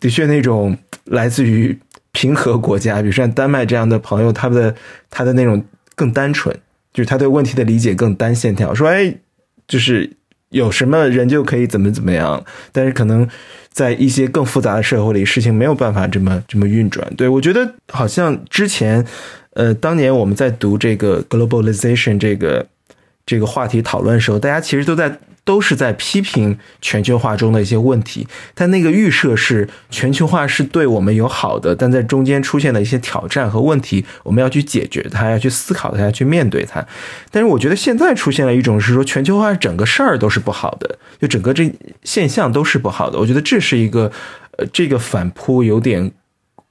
的确那种来自于。平和国家，比如像丹麦这样的朋友，他的他的那种更单纯，就是他对问题的理解更单线条。说，哎，就是有什么人就可以怎么怎么样。但是可能在一些更复杂的社会里，事情没有办法这么这么运转。对我觉得，好像之前，呃，当年我们在读这个 globalization 这个这个话题讨论的时候，大家其实都在。都是在批评全球化中的一些问题，但那个预设是全球化是对我们有好的，但在中间出现的一些挑战和问题，我们要去解决它，要去思考它，要去面对它。但是我觉得现在出现了一种是说全球化整个事儿都是不好的，就整个这现象都是不好的。我觉得这是一个，呃，这个反扑有点。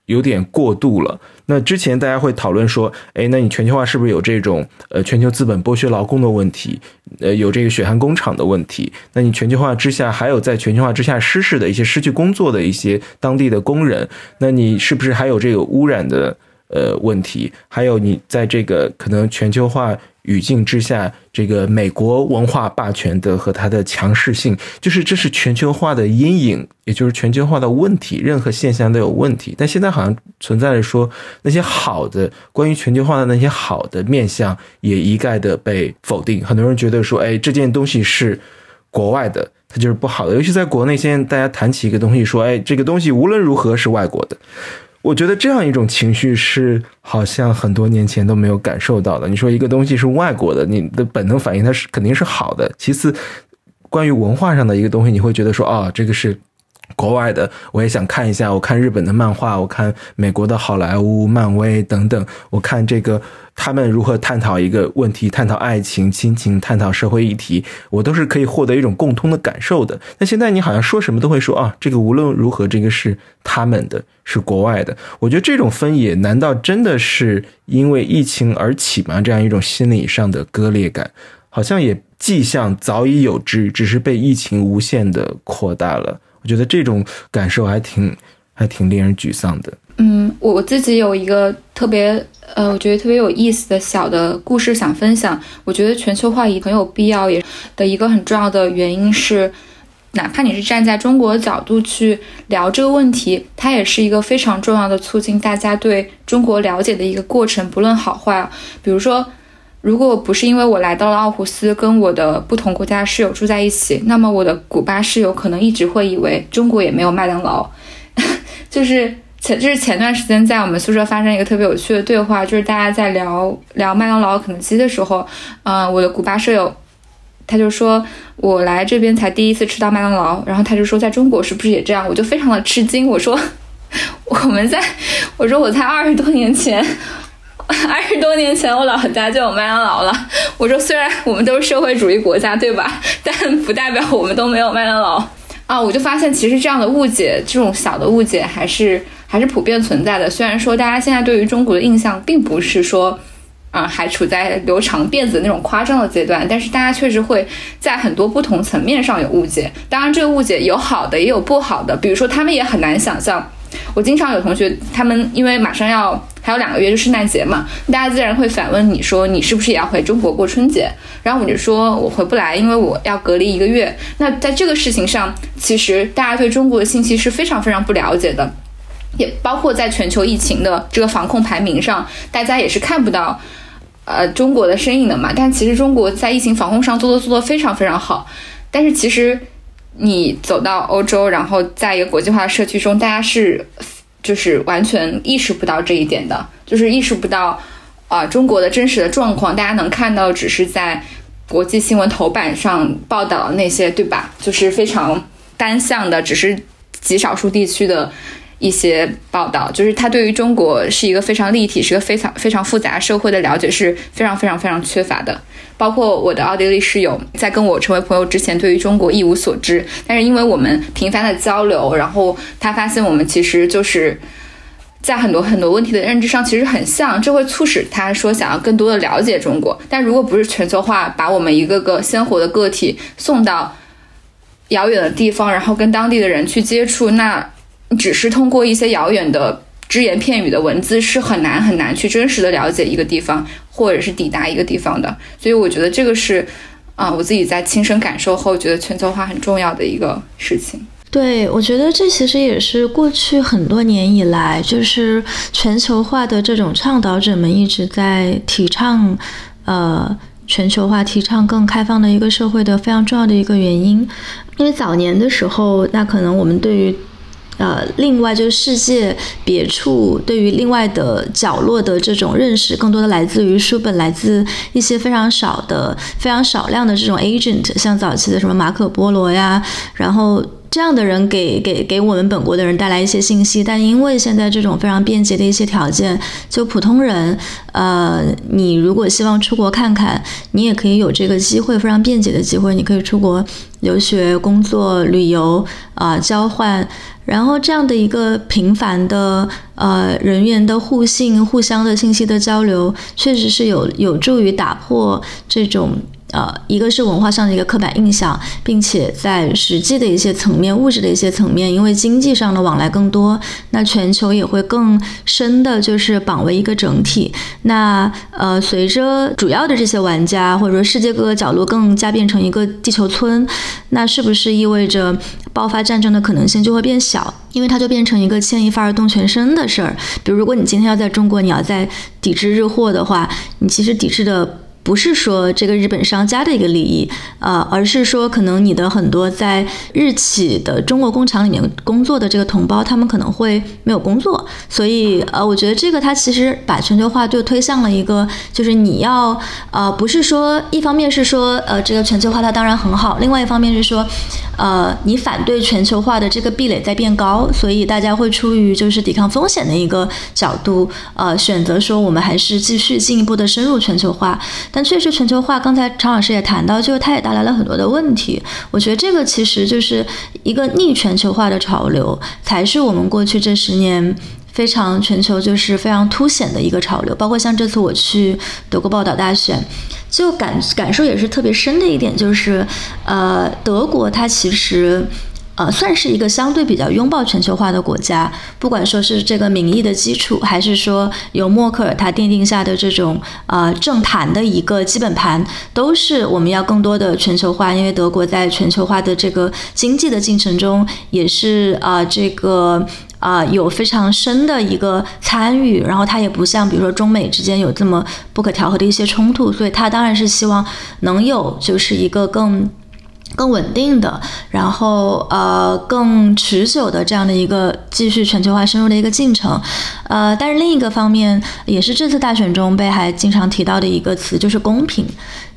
有点过度了。那之前大家会讨论说，哎，那你全球化是不是有这种呃全球资本剥削劳工的问题？呃，有这个血汗工厂的问题？那你全球化之下，还有在全球化之下失事的一些失去工作的一些当地的工人？那你是不是还有这个污染的呃问题？还有你在这个可能全球化？语境之下，这个美国文化霸权的和它的强势性，就是这是全球化的阴影，也就是全球化的问题。任何现象都有问题，但现在好像存在着说那些好的关于全球化的那些好的面相也一概的被否定。很多人觉得说，哎，这件东西是国外的，它就是不好的。尤其在国内，现在大家谈起一个东西，说，哎，这个东西无论如何是外国的。我觉得这样一种情绪是好像很多年前都没有感受到的。你说一个东西是外国的，你的本能反应它是肯定是好的。其次，关于文化上的一个东西，你会觉得说啊，这个是。国外的我也想看一下，我看日本的漫画，我看美国的好莱坞、漫威等等，我看这个他们如何探讨一个问题，探讨爱情、亲情，探讨社会议题，我都是可以获得一种共通的感受的。那现在你好像说什么都会说啊，这个无论如何，这个是他们的，是国外的。我觉得这种分野，难道真的是因为疫情而起吗？这样一种心理上的割裂感，好像也迹象早已有之，只是被疫情无限的扩大了。我觉得这种感受还挺，还挺令人沮丧的。嗯，我我自己有一个特别，呃，我觉得特别有意思的小的故事想分享。我觉得全球化也很有必要，也的一个很重要的原因是，哪怕你是站在中国的角度去聊这个问题，它也是一个非常重要的促进大家对中国了解的一个过程，不论好坏。比如说。如果不是因为我来到了奥胡斯，跟我的不同国家室友住在一起，那么我的古巴室友可能一直会以为中国也没有麦当劳。就是前就是前段时间在我们宿舍发生一个特别有趣的对话，就是大家在聊聊麦当劳、肯德基的时候，嗯，我的古巴舍友他就说我来这边才第一次吃到麦当劳，然后他就说在中国是不是也这样？我就非常的吃惊，我说 我们在我说我才二十多年前。二十多年前，我老家就有麦当劳了。我说，虽然我们都是社会主义国家，对吧？但不代表我们都没有麦当劳啊！我就发现，其实这样的误解，这种小的误解，还是还是普遍存在的。虽然说大家现在对于中国的印象，并不是说，啊，还处在留长辫子那种夸张的阶段，但是大家确实会在很多不同层面上有误解。当然，这个误解有好的，也有不好的。比如说，他们也很难想象。我经常有同学，他们因为马上要还有两个月就圣诞节嘛，大家自然会反问你说你是不是也要回中国过春节？然后我就说我回不来，因为我要隔离一个月。那在这个事情上，其实大家对中国的信息是非常非常不了解的，也包括在全球疫情的这个防控排名上，大家也是看不到呃中国的身影的嘛。但其实中国在疫情防控上做的做的非常非常好，但是其实。你走到欧洲，然后在一个国际化社区中，大家是就是完全意识不到这一点的，就是意识不到啊中国的真实的状况。大家能看到只是在国际新闻头版上报道那些，对吧？就是非常单向的，只是极少数地区的。一些报道，就是他对于中国是一个非常立体、是个非常非常复杂社会的了解是非常非常非常缺乏的。包括我的奥地利室友在跟我成为朋友之前，对于中国一无所知。但是因为我们频繁的交流，然后他发现我们其实就是在很多很多问题的认知上其实很像，这会促使他说想要更多的了解中国。但如果不是全球化把我们一个个鲜活的个体送到遥远的地方，然后跟当地的人去接触，那。只是通过一些遥远的只言片语的文字，是很难很难去真实的了解一个地方，或者是抵达一个地方的。所以我觉得这个是，啊，我自己在亲身感受后，觉得全球化很重要的一个事情。对，我觉得这其实也是过去很多年以来，就是全球化的这种倡导者们一直在提倡，呃，全球化提倡更开放的一个社会的非常重要的一个原因。因为早年的时候，那可能我们对于呃，另外就是世界别处对于另外的角落的这种认识，更多的来自于书本，来自一些非常少的、非常少量的这种 agent，像早期的什么马可波罗呀，然后这样的人给给给我们本国的人带来一些信息，但因为现在这种非常便捷的一些条件，就普通人，呃，你如果希望出国看看，你也可以有这个机会，非常便捷的机会，你可以出国留学、工作、旅游啊，交换，然后这样的一个频繁的呃人员的互信、互相的信息的交流，确实是有有助于打破这种。呃，一个是文化上的一个刻板印象，并且在实际的一些层面、物质的一些层面，因为经济上的往来更多，那全球也会更深的，就是绑为一个整体。那呃，随着主要的这些玩家，或者说世界各个角落更加变成一个地球村，那是不是意味着爆发战争的可能性就会变小？因为它就变成一个牵一发而动全身的事儿。比如，如果你今天要在中国，你要在抵制日货的话，你其实抵制的。不是说这个日本商家的一个利益，呃，而是说可能你的很多在日企的中国工厂里面工作的这个同胞，他们可能会没有工作，所以呃，我觉得这个它其实把全球化就推向了一个，就是你要呃，不是说一方面是说呃这个全球化它当然很好，另外一方面是说，呃，你反对全球化的这个壁垒在变高，所以大家会出于就是抵抗风险的一个角度，呃，选择说我们还是继续进一步的深入全球化。但确实，全球化刚才常老师也谈到，就是它也带来了很多的问题。我觉得这个其实就是一个逆全球化的潮流，才是我们过去这十年非常全球就是非常凸显的一个潮流。包括像这次我去德国报道大选，就感感受也是特别深的一点，就是呃，德国它其实。呃，算是一个相对比较拥抱全球化的国家，不管说是这个民意的基础，还是说由默克尔他奠定下的这种呃政坛的一个基本盘，都是我们要更多的全球化。因为德国在全球化的这个经济的进程中，也是啊这个啊有非常深的一个参与，然后它也不像比如说中美之间有这么不可调和的一些冲突，所以它当然是希望能有就是一个更。更稳定的，然后呃更持久的这样的一个继续全球化深入的一个进程，呃，但是另一个方面也是这次大选中被还经常提到的一个词，就是公平，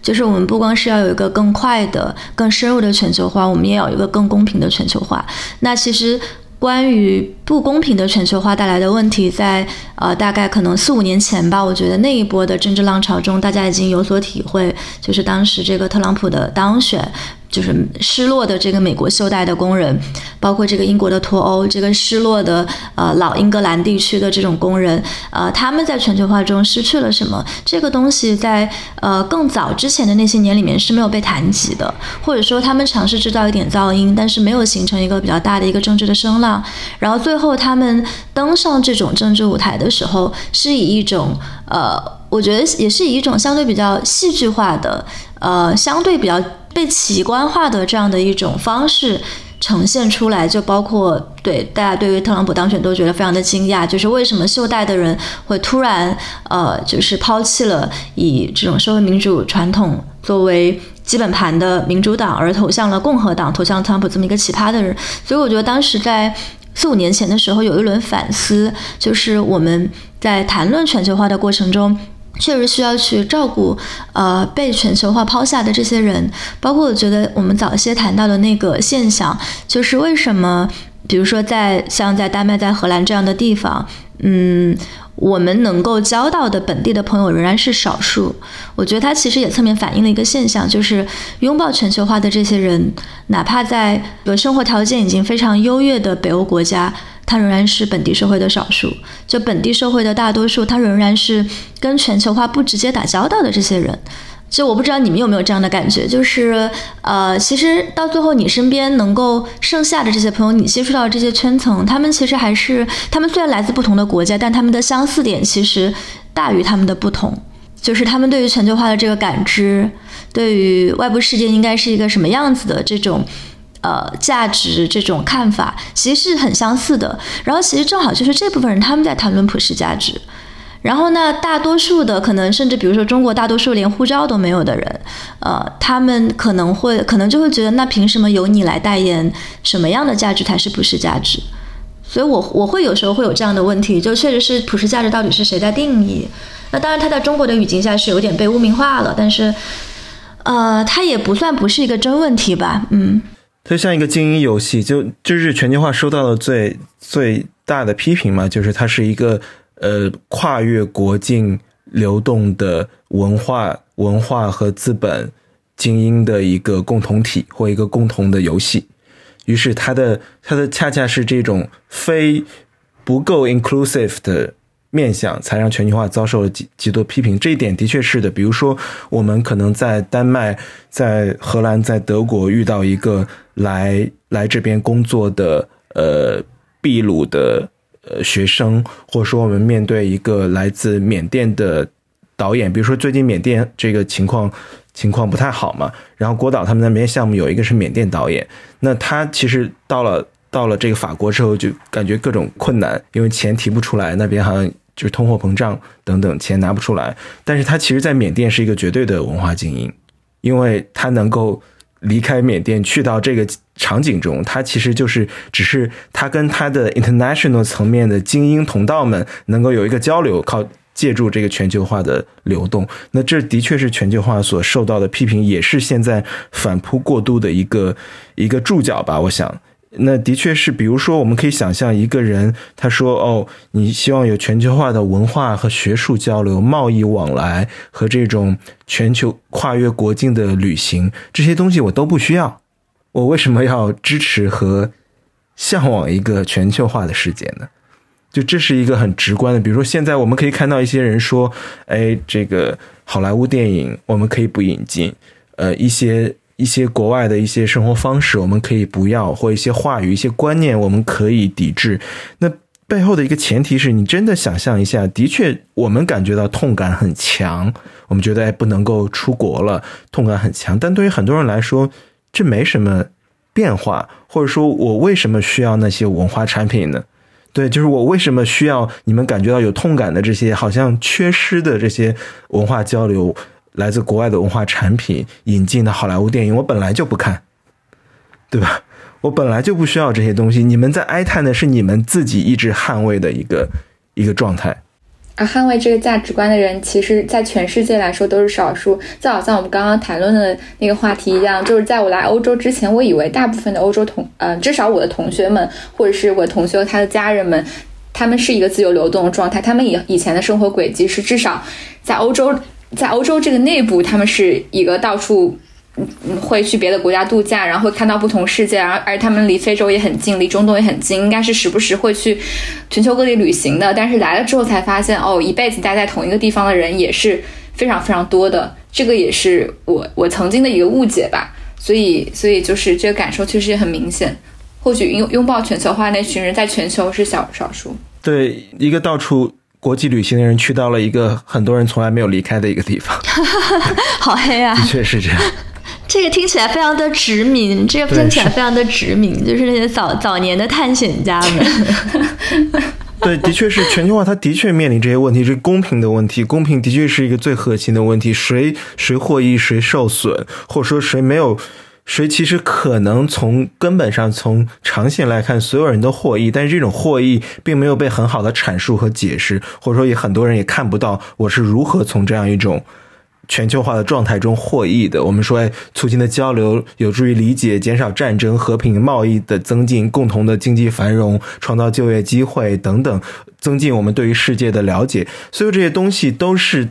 就是我们不光是要有一个更快的、更深入的全球化，我们也要有一个更公平的全球化。那其实。关于不公平的全球化带来的问题，在呃大概可能四五年前吧，我觉得那一波的政治浪潮中，大家已经有所体会，就是当时这个特朗普的当选。就是失落的这个美国袖带的工人，包括这个英国的脱欧，这个失落的呃老英格兰地区的这种工人，呃，他们在全球化中失去了什么？这个东西在呃更早之前的那些年里面是没有被谈及的，或者说他们尝试制造一点噪音，但是没有形成一个比较大的一个政治的声浪。然后最后他们登上这种政治舞台的时候，是以一种呃，我觉得也是以一种相对比较戏剧化的，呃，相对比较。被奇观化的这样的一种方式呈现出来，就包括对大家对于特朗普当选都觉得非常的惊讶，就是为什么袖带的人会突然呃，就是抛弃了以这种社会民主传统作为基本盘的民主党，而投向了共和党，投向特朗普这么一个奇葩的人。所以我觉得当时在四五年前的时候有一轮反思，就是我们在谈论全球化的过程中。确实需要去照顾，呃，被全球化抛下的这些人，包括我觉得我们早些谈到的那个现象，就是为什么，比如说在像在丹麦、在荷兰这样的地方，嗯，我们能够交到的本地的朋友仍然是少数。我觉得它其实也侧面反映了一个现象，就是拥抱全球化的这些人，哪怕在有生活条件已经非常优越的北欧国家。他仍然是本地社会的少数，就本地社会的大多数，他仍然是跟全球化不直接打交道的这些人。就我不知道你们有没有这样的感觉，就是呃，其实到最后你身边能够剩下的这些朋友，你接触到这些圈层，他们其实还是他们虽然来自不同的国家，但他们的相似点其实大于他们的不同，就是他们对于全球化的这个感知，对于外部世界应该是一个什么样子的这种。呃，价值这种看法其实是很相似的。然后其实正好就是这部分人他们在谈论普世价值。然后呢，大多数的可能甚至比如说中国大多数连护照都没有的人，呃，他们可能会可能就会觉得，那凭什么由你来代言什么样的价值才是普世价值？所以我我会有时候会有这样的问题，就确实是普世价值到底是谁在定义？那当然，它在中国的语境下是有点被污名化了，但是，呃，它也不算不是一个真问题吧？嗯。它像一个精英游戏，就就是全球化收到的最最大的批评嘛，就是它是一个呃跨越国境流动的文化文化和资本精英的一个共同体或一个共同的游戏。于是它的它的恰恰是这种非不够 inclusive 的面向，才让全球化遭受了极极多批评。这一点的确是的。比如说，我们可能在丹麦、在荷兰、在德国遇到一个来来这边工作的呃秘鲁的呃学生，或者说我们面对一个来自缅甸的导演，比如说最近缅甸这个情况。情况不太好嘛，然后郭导他们那边项目有一个是缅甸导演，那他其实到了到了这个法国之后，就感觉各种困难，因为钱提不出来，那边好像就是通货膨胀等等，钱拿不出来。但是他其实，在缅甸是一个绝对的文化精英，因为他能够离开缅甸去到这个场景中，他其实就是只是他跟他的 international 层面的精英同道们能够有一个交流，靠。借助这个全球化的流动，那这的确是全球化所受到的批评，也是现在反扑过度的一个一个注脚吧。我想，那的确是，比如说，我们可以想象一个人，他说：“哦，你希望有全球化的文化和学术交流、贸易往来和这种全球跨越国境的旅行，这些东西我都不需要，我为什么要支持和向往一个全球化的世界呢？”就这是一个很直观的，比如说现在我们可以看到一些人说，哎，这个好莱坞电影我们可以不引进，呃，一些一些国外的一些生活方式我们可以不要，或一些话语、一些观念我们可以抵制。那背后的一个前提是你真的想象一下，的确我们感觉到痛感很强，我们觉得哎不能够出国了，痛感很强。但对于很多人来说，这没什么变化，或者说我为什么需要那些文化产品呢？对，就是我为什么需要你们感觉到有痛感的这些好像缺失的这些文化交流，来自国外的文化产品引进的好莱坞电影，我本来就不看，对吧？我本来就不需要这些东西。你们在哀叹的是你们自己一直捍卫的一个一个状态。而捍卫这个价值观的人，其实，在全世界来说都是少数。就好像我们刚刚谈论的那个话题一样，就是在我来欧洲之前，我以为大部分的欧洲同，呃，至少我的同学们，或者是我同学他的家人们，他们是一个自由流动的状态。他们以以前的生活轨迹是，至少在欧洲，在欧洲这个内部，他们是一个到处。嗯会去别的国家度假，然后会看到不同世界，而而他们离非洲也很近，离中东也很近，应该是时不时会去全球各地旅行的。但是来了之后才发现，哦，一辈子待在同一个地方的人也是非常非常多的。这个也是我我曾经的一个误解吧。所以所以就是这个感受确实也很明显。或许拥拥抱全球化那群人在全球是小少数。对，一个到处国际旅行的人去到了一个很多人从来没有离开的一个地方，好黑啊！的确是这样。这个听起来非常的殖民，这个听起来非常的殖民，就是那些早早年的探险家们。对，的确是全球化，它的确面临这些问题，是公平的问题。公平的确是一个最核心的问题，谁谁获益，谁受损，或者说谁没有，谁其实可能从根本上从长线来看，所有人都获益，但是这种获益并没有被很好的阐述和解释，或者说也很多人也看不到我是如何从这样一种。全球化的状态中获益的，我们说，促进的交流有助于理解、减少战争、和平、贸易的增进、共同的经济繁荣、创造就业机会等等，增进我们对于世界的了解。所有这些东西都是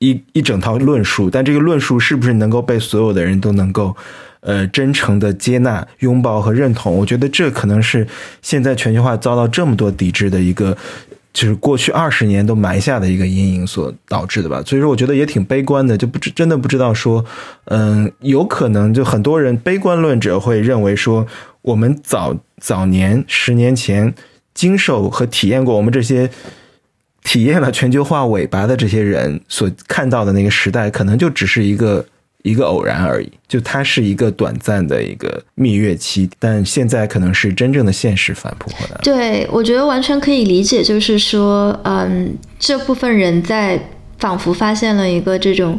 一一整套论述，但这个论述是不是能够被所有的人都能够呃真诚的接纳、拥抱和认同？我觉得这可能是现在全球化遭到这么多抵制的一个。就是过去二十年都埋下的一个阴影所导致的吧，所以说我觉得也挺悲观的，就不知真的不知道说，嗯，有可能就很多人悲观论者会认为说，我们早早年十年前经受和体验过我们这些体验了全球化尾巴的这些人所看到的那个时代，可能就只是一个。一个偶然而已，就它是一个短暂的一个蜜月期，但现在可能是真正的现实反扑回来。对，我觉得完全可以理解，就是说，嗯，这部分人在仿佛发现了一个这种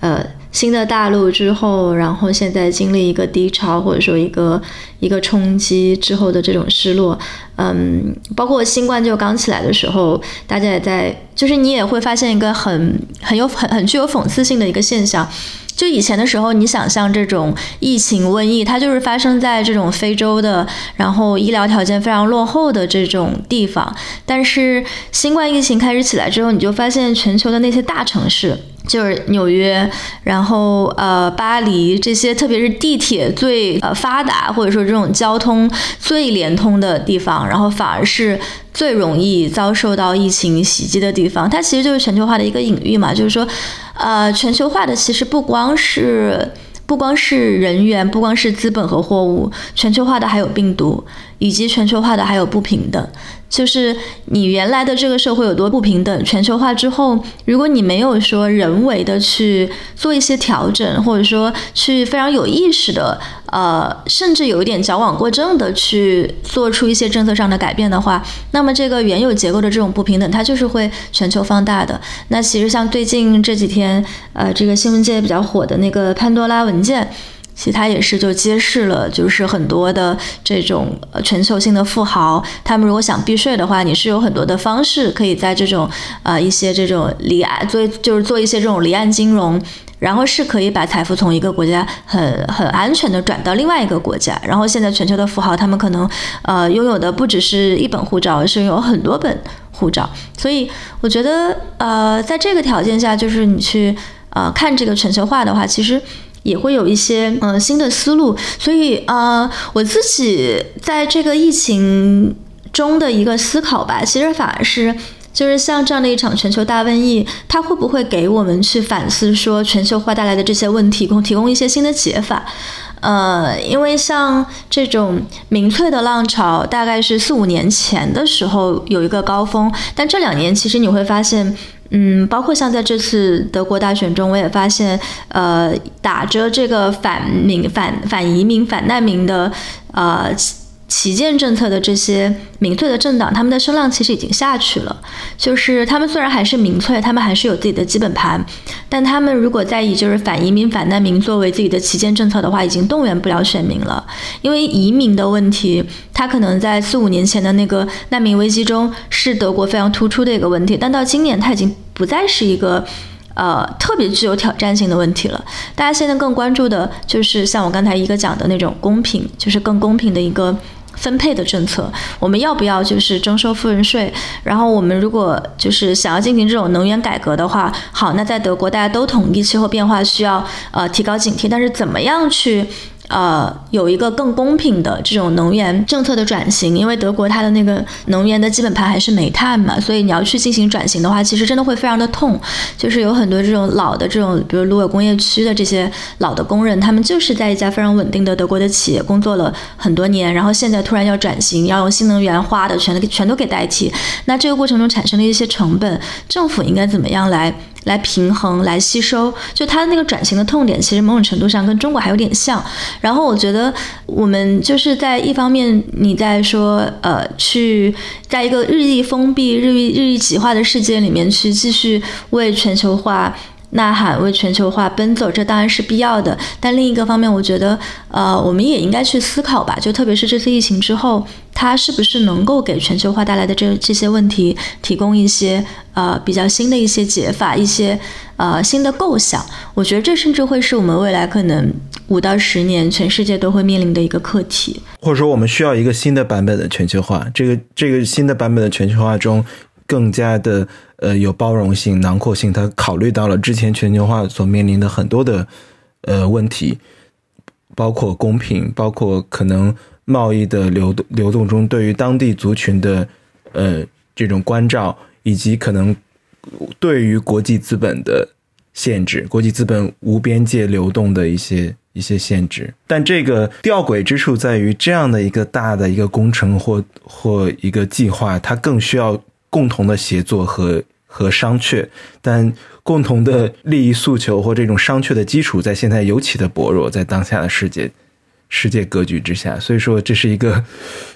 呃新的大陆之后，然后现在经历一个低潮，或者说一个一个冲击之后的这种失落，嗯，包括新冠就刚起来的时候，大家也在，就是你也会发现一个很很有很很具有讽刺性的一个现象。就以前的时候，你想象这种疫情瘟疫，它就是发生在这种非洲的，然后医疗条件非常落后的这种地方。但是新冠疫情开始起来之后，你就发现全球的那些大城市。就是纽约，然后呃巴黎这些，特别是地铁最呃发达，或者说这种交通最连通的地方，然后反而是最容易遭受到疫情袭击的地方。它其实就是全球化的一个隐喻嘛，就是说，呃，全球化的其实不光是不光是人员，不光是资本和货物，全球化的还有病毒，以及全球化的还有不平等。就是你原来的这个社会有多不平等，全球化之后，如果你没有说人为的去做一些调整，或者说去非常有意识的，呃，甚至有一点矫枉过正的去做出一些政策上的改变的话，那么这个原有结构的这种不平等，它就是会全球放大的。那其实像最近这几天，呃，这个新闻界比较火的那个潘多拉文件。其实它也是就揭示了，就是很多的这种呃全球性的富豪，他们如果想避税的话，你是有很多的方式可以在这种呃一些这种离岸做，就是做一些这种离岸金融，然后是可以把财富从一个国家很很安全的转到另外一个国家。然后现在全球的富豪，他们可能呃拥有的不只是一本护照，而是有很多本护照。所以我觉得呃在这个条件下，就是你去呃看这个全球化的话，其实。也会有一些呃新的思路，所以呃我自己在这个疫情中的一个思考吧，其实反而是就是像这样的一场全球大瘟疫，它会不会给我们去反思说全球化带来的这些问题，供提供一些新的解法？呃，因为像这种民粹的浪潮，大概是四五年前的时候有一个高峰，但这两年其实你会发现。嗯，包括像在这次德国大选中，我也发现，呃，打着这个反民、反反移民、反难民的，呃。旗舰政策的这些民粹的政党，他们的声浪其实已经下去了。就是他们虽然还是民粹，他们还是有自己的基本盘，但他们如果在以就是反移民、反难民作为自己的旗舰政策的话，已经动员不了选民了。因为移民的问题，它可能在四五年前的那个难民危机中是德国非常突出的一个问题，但到今年它已经不再是一个呃特别具有挑战性的问题了。大家现在更关注的就是像我刚才一个讲的那种公平，就是更公平的一个。分配的政策，我们要不要就是征收富人税？然后我们如果就是想要进行这种能源改革的话，好，那在德国大家都同意气候变化需要呃提高警惕，但是怎么样去？呃，有一个更公平的这种能源政策的转型，因为德国它的那个能源的基本盘还是煤炭嘛，所以你要去进行转型的话，其实真的会非常的痛。就是有很多这种老的这种，比如鲁尔工业区的这些老的工人，他们就是在一家非常稳定的德国的企业工作了很多年，然后现在突然要转型，要用新能源花的全全都给代替，那这个过程中产生的一些成本，政府应该怎么样来？来平衡，来吸收，就它的那个转型的痛点，其实某种程度上跟中国还有点像。然后我觉得我们就是在一方面，你在说呃，去在一个日益封闭、日益日益极化的世界里面去继续为全球化。呐喊为全球化奔走，这当然是必要的。但另一个方面，我觉得，呃，我们也应该去思考吧。就特别是这次疫情之后，它是不是能够给全球化带来的这这些问题提供一些呃比较新的一些解法，一些呃新的构想。我觉得这甚至会是我们未来可能五到十年全世界都会面临的一个课题。或者说，我们需要一个新的版本的全球化。这个这个新的版本的全球化中。更加的呃有包容性、囊括性，它考虑到了之前全球化所面临的很多的呃问题，包括公平，包括可能贸易的流动流动中对于当地族群的呃这种关照，以及可能对于国际资本的限制，国际资本无边界流动的一些一些限制。但这个吊诡之处在于，这样的一个大的一个工程或或一个计划，它更需要。共同的协作和和商榷，但共同的利益诉求或这种商榷的基础，在现在尤其的薄弱，在当下的世界世界格局之下，所以说这是一个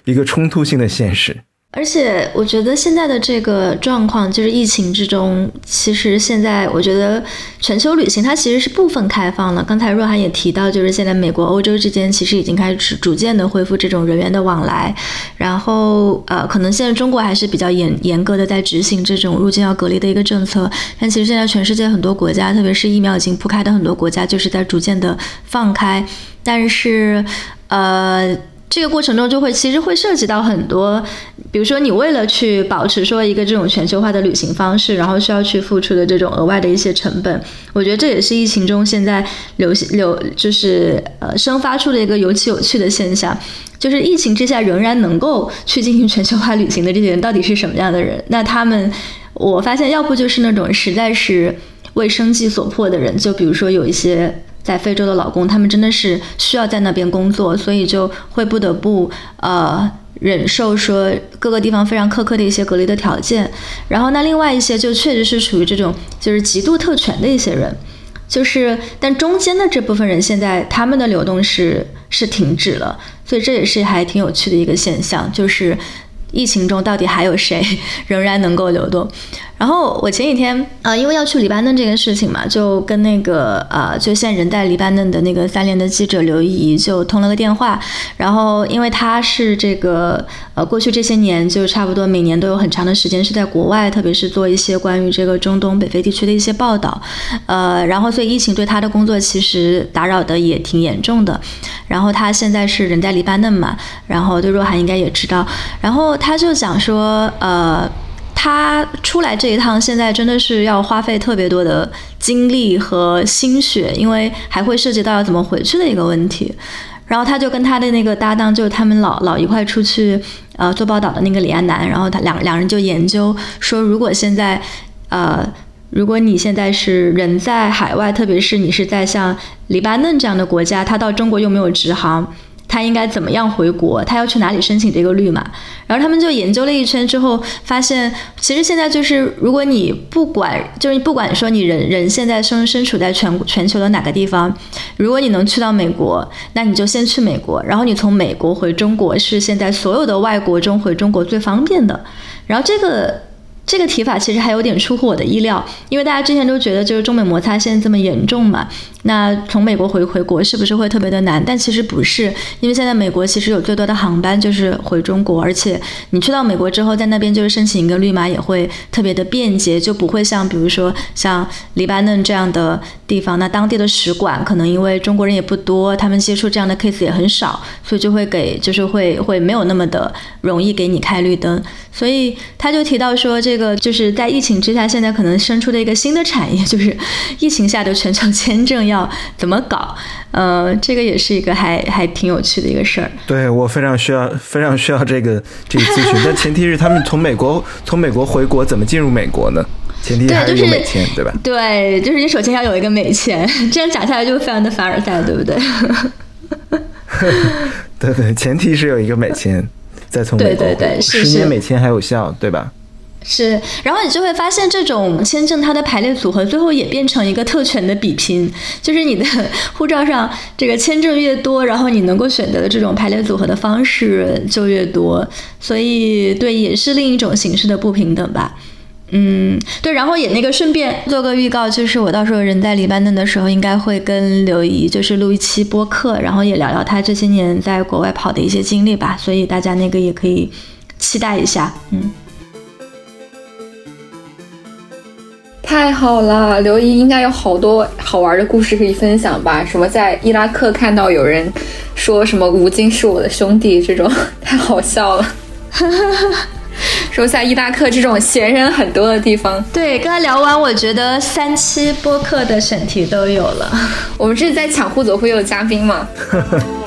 一个冲突性的现实。而且我觉得现在的这个状况，就是疫情之中，其实现在我觉得全球旅行它其实是部分开放了。刚才若涵也提到，就是现在美国、欧洲之间其实已经开始逐渐的恢复这种人员的往来。然后呃，可能现在中国还是比较严严格的在执行这种入境要隔离的一个政策。但其实现在全世界很多国家，特别是疫苗已经铺开的很多国家，就是在逐渐的放开。但是呃。这个过程中就会其实会涉及到很多，比如说你为了去保持说一个这种全球化的旅行方式，然后需要去付出的这种额外的一些成本，我觉得这也是疫情中现在流行流就是呃生发出的一个尤其有趣的现象，就是疫情之下仍然能够去进行全球化旅行的这些人到底是什么样的人？那他们我发现要不就是那种实在是为生计所迫的人，就比如说有一些。在非洲的老公，他们真的是需要在那边工作，所以就会不得不呃忍受说各个地方非常苛刻的一些隔离的条件。然后那另外一些就确实是属于这种就是极度特权的一些人，就是但中间的这部分人现在他们的流动是是停止了，所以这也是还挺有趣的一个现象，就是疫情中到底还有谁 仍然能够流动。然后我前几天啊，因为要去黎巴嫩这个事情嘛，就跟那个呃，就现在人在黎巴嫩的那个三联的记者刘怡就通了个电话。然后因为他是这个呃，过去这些年就差不多每年都有很长的时间是在国外，特别是做一些关于这个中东北非地区的一些报道。呃，然后所以疫情对他的工作其实打扰的也挺严重的。然后他现在是人在黎巴嫩嘛，然后对若涵应该也知道。然后他就讲说呃。他出来这一趟，现在真的是要花费特别多的精力和心血，因为还会涉及到要怎么回去的一个问题。然后他就跟他的那个搭档，就是他们老老一块出去呃做报道的那个李安南，然后他两两人就研究说，如果现在呃，如果你现在是人在海外，特别是你是在像黎巴嫩这样的国家，他到中国又没有直航。他应该怎么样回国？他要去哪里申请这个绿码？然后他们就研究了一圈之后，发现其实现在就是，如果你不管，就是不管说你人人现在身身处在全全球的哪个地方，如果你能去到美国，那你就先去美国，然后你从美国回中国是现在所有的外国中回中国最方便的。然后这个。这个提法其实还有点出乎我的意料，因为大家之前都觉得就是中美摩擦现在这么严重嘛，那从美国回回国是不是会特别的难？但其实不是，因为现在美国其实有最多的航班就是回中国，而且你去到美国之后，在那边就是申请一个绿码也会特别的便捷，就不会像比如说像黎巴嫩这样的地方，那当地的使馆可能因为中国人也不多，他们接触这样的 case 也很少，所以就会给就是会会没有那么的容易给你开绿灯，所以他就提到说这。个就是在疫情之下，现在可能生出的一个新的产业，就是疫情下的全球签证要怎么搞？呃，这个也是一个还还挺有趣的一个事儿。对我非常需要，非常需要这个这个咨询。但前提是他们从美国 从美国回国怎么进入美国呢？前提还是有美签，对吧？对，就是你首先要有一个美签，这样讲下来就非常的凡尔赛，对不对？对对，前提是有一个美签，再从美国对对对十年美签还有效，对吧？是，然后你就会发现，这种签证它的排列组合最后也变成一个特权的比拼，就是你的护照上这个签证越多，然后你能够选择的这种排列组合的方式就越多，所以对，也是另一种形式的不平等吧。嗯，对，然后也那个顺便做个预告，就是我到时候人在黎巴嫩的时候，应该会跟刘怡就是录一期播客，然后也聊聊他这些年在国外跑的一些经历吧，所以大家那个也可以期待一下，嗯。太好了，刘姨应该有好多好玩的故事可以分享吧？什么在伊拉克看到有人说什么吴京是我的兄弟，这种太好笑了。说在伊拉克这种闲人很多的地方，对，跟他聊完，我觉得三期播客的选题都有了。我们这是在抢互走会有嘉宾吗？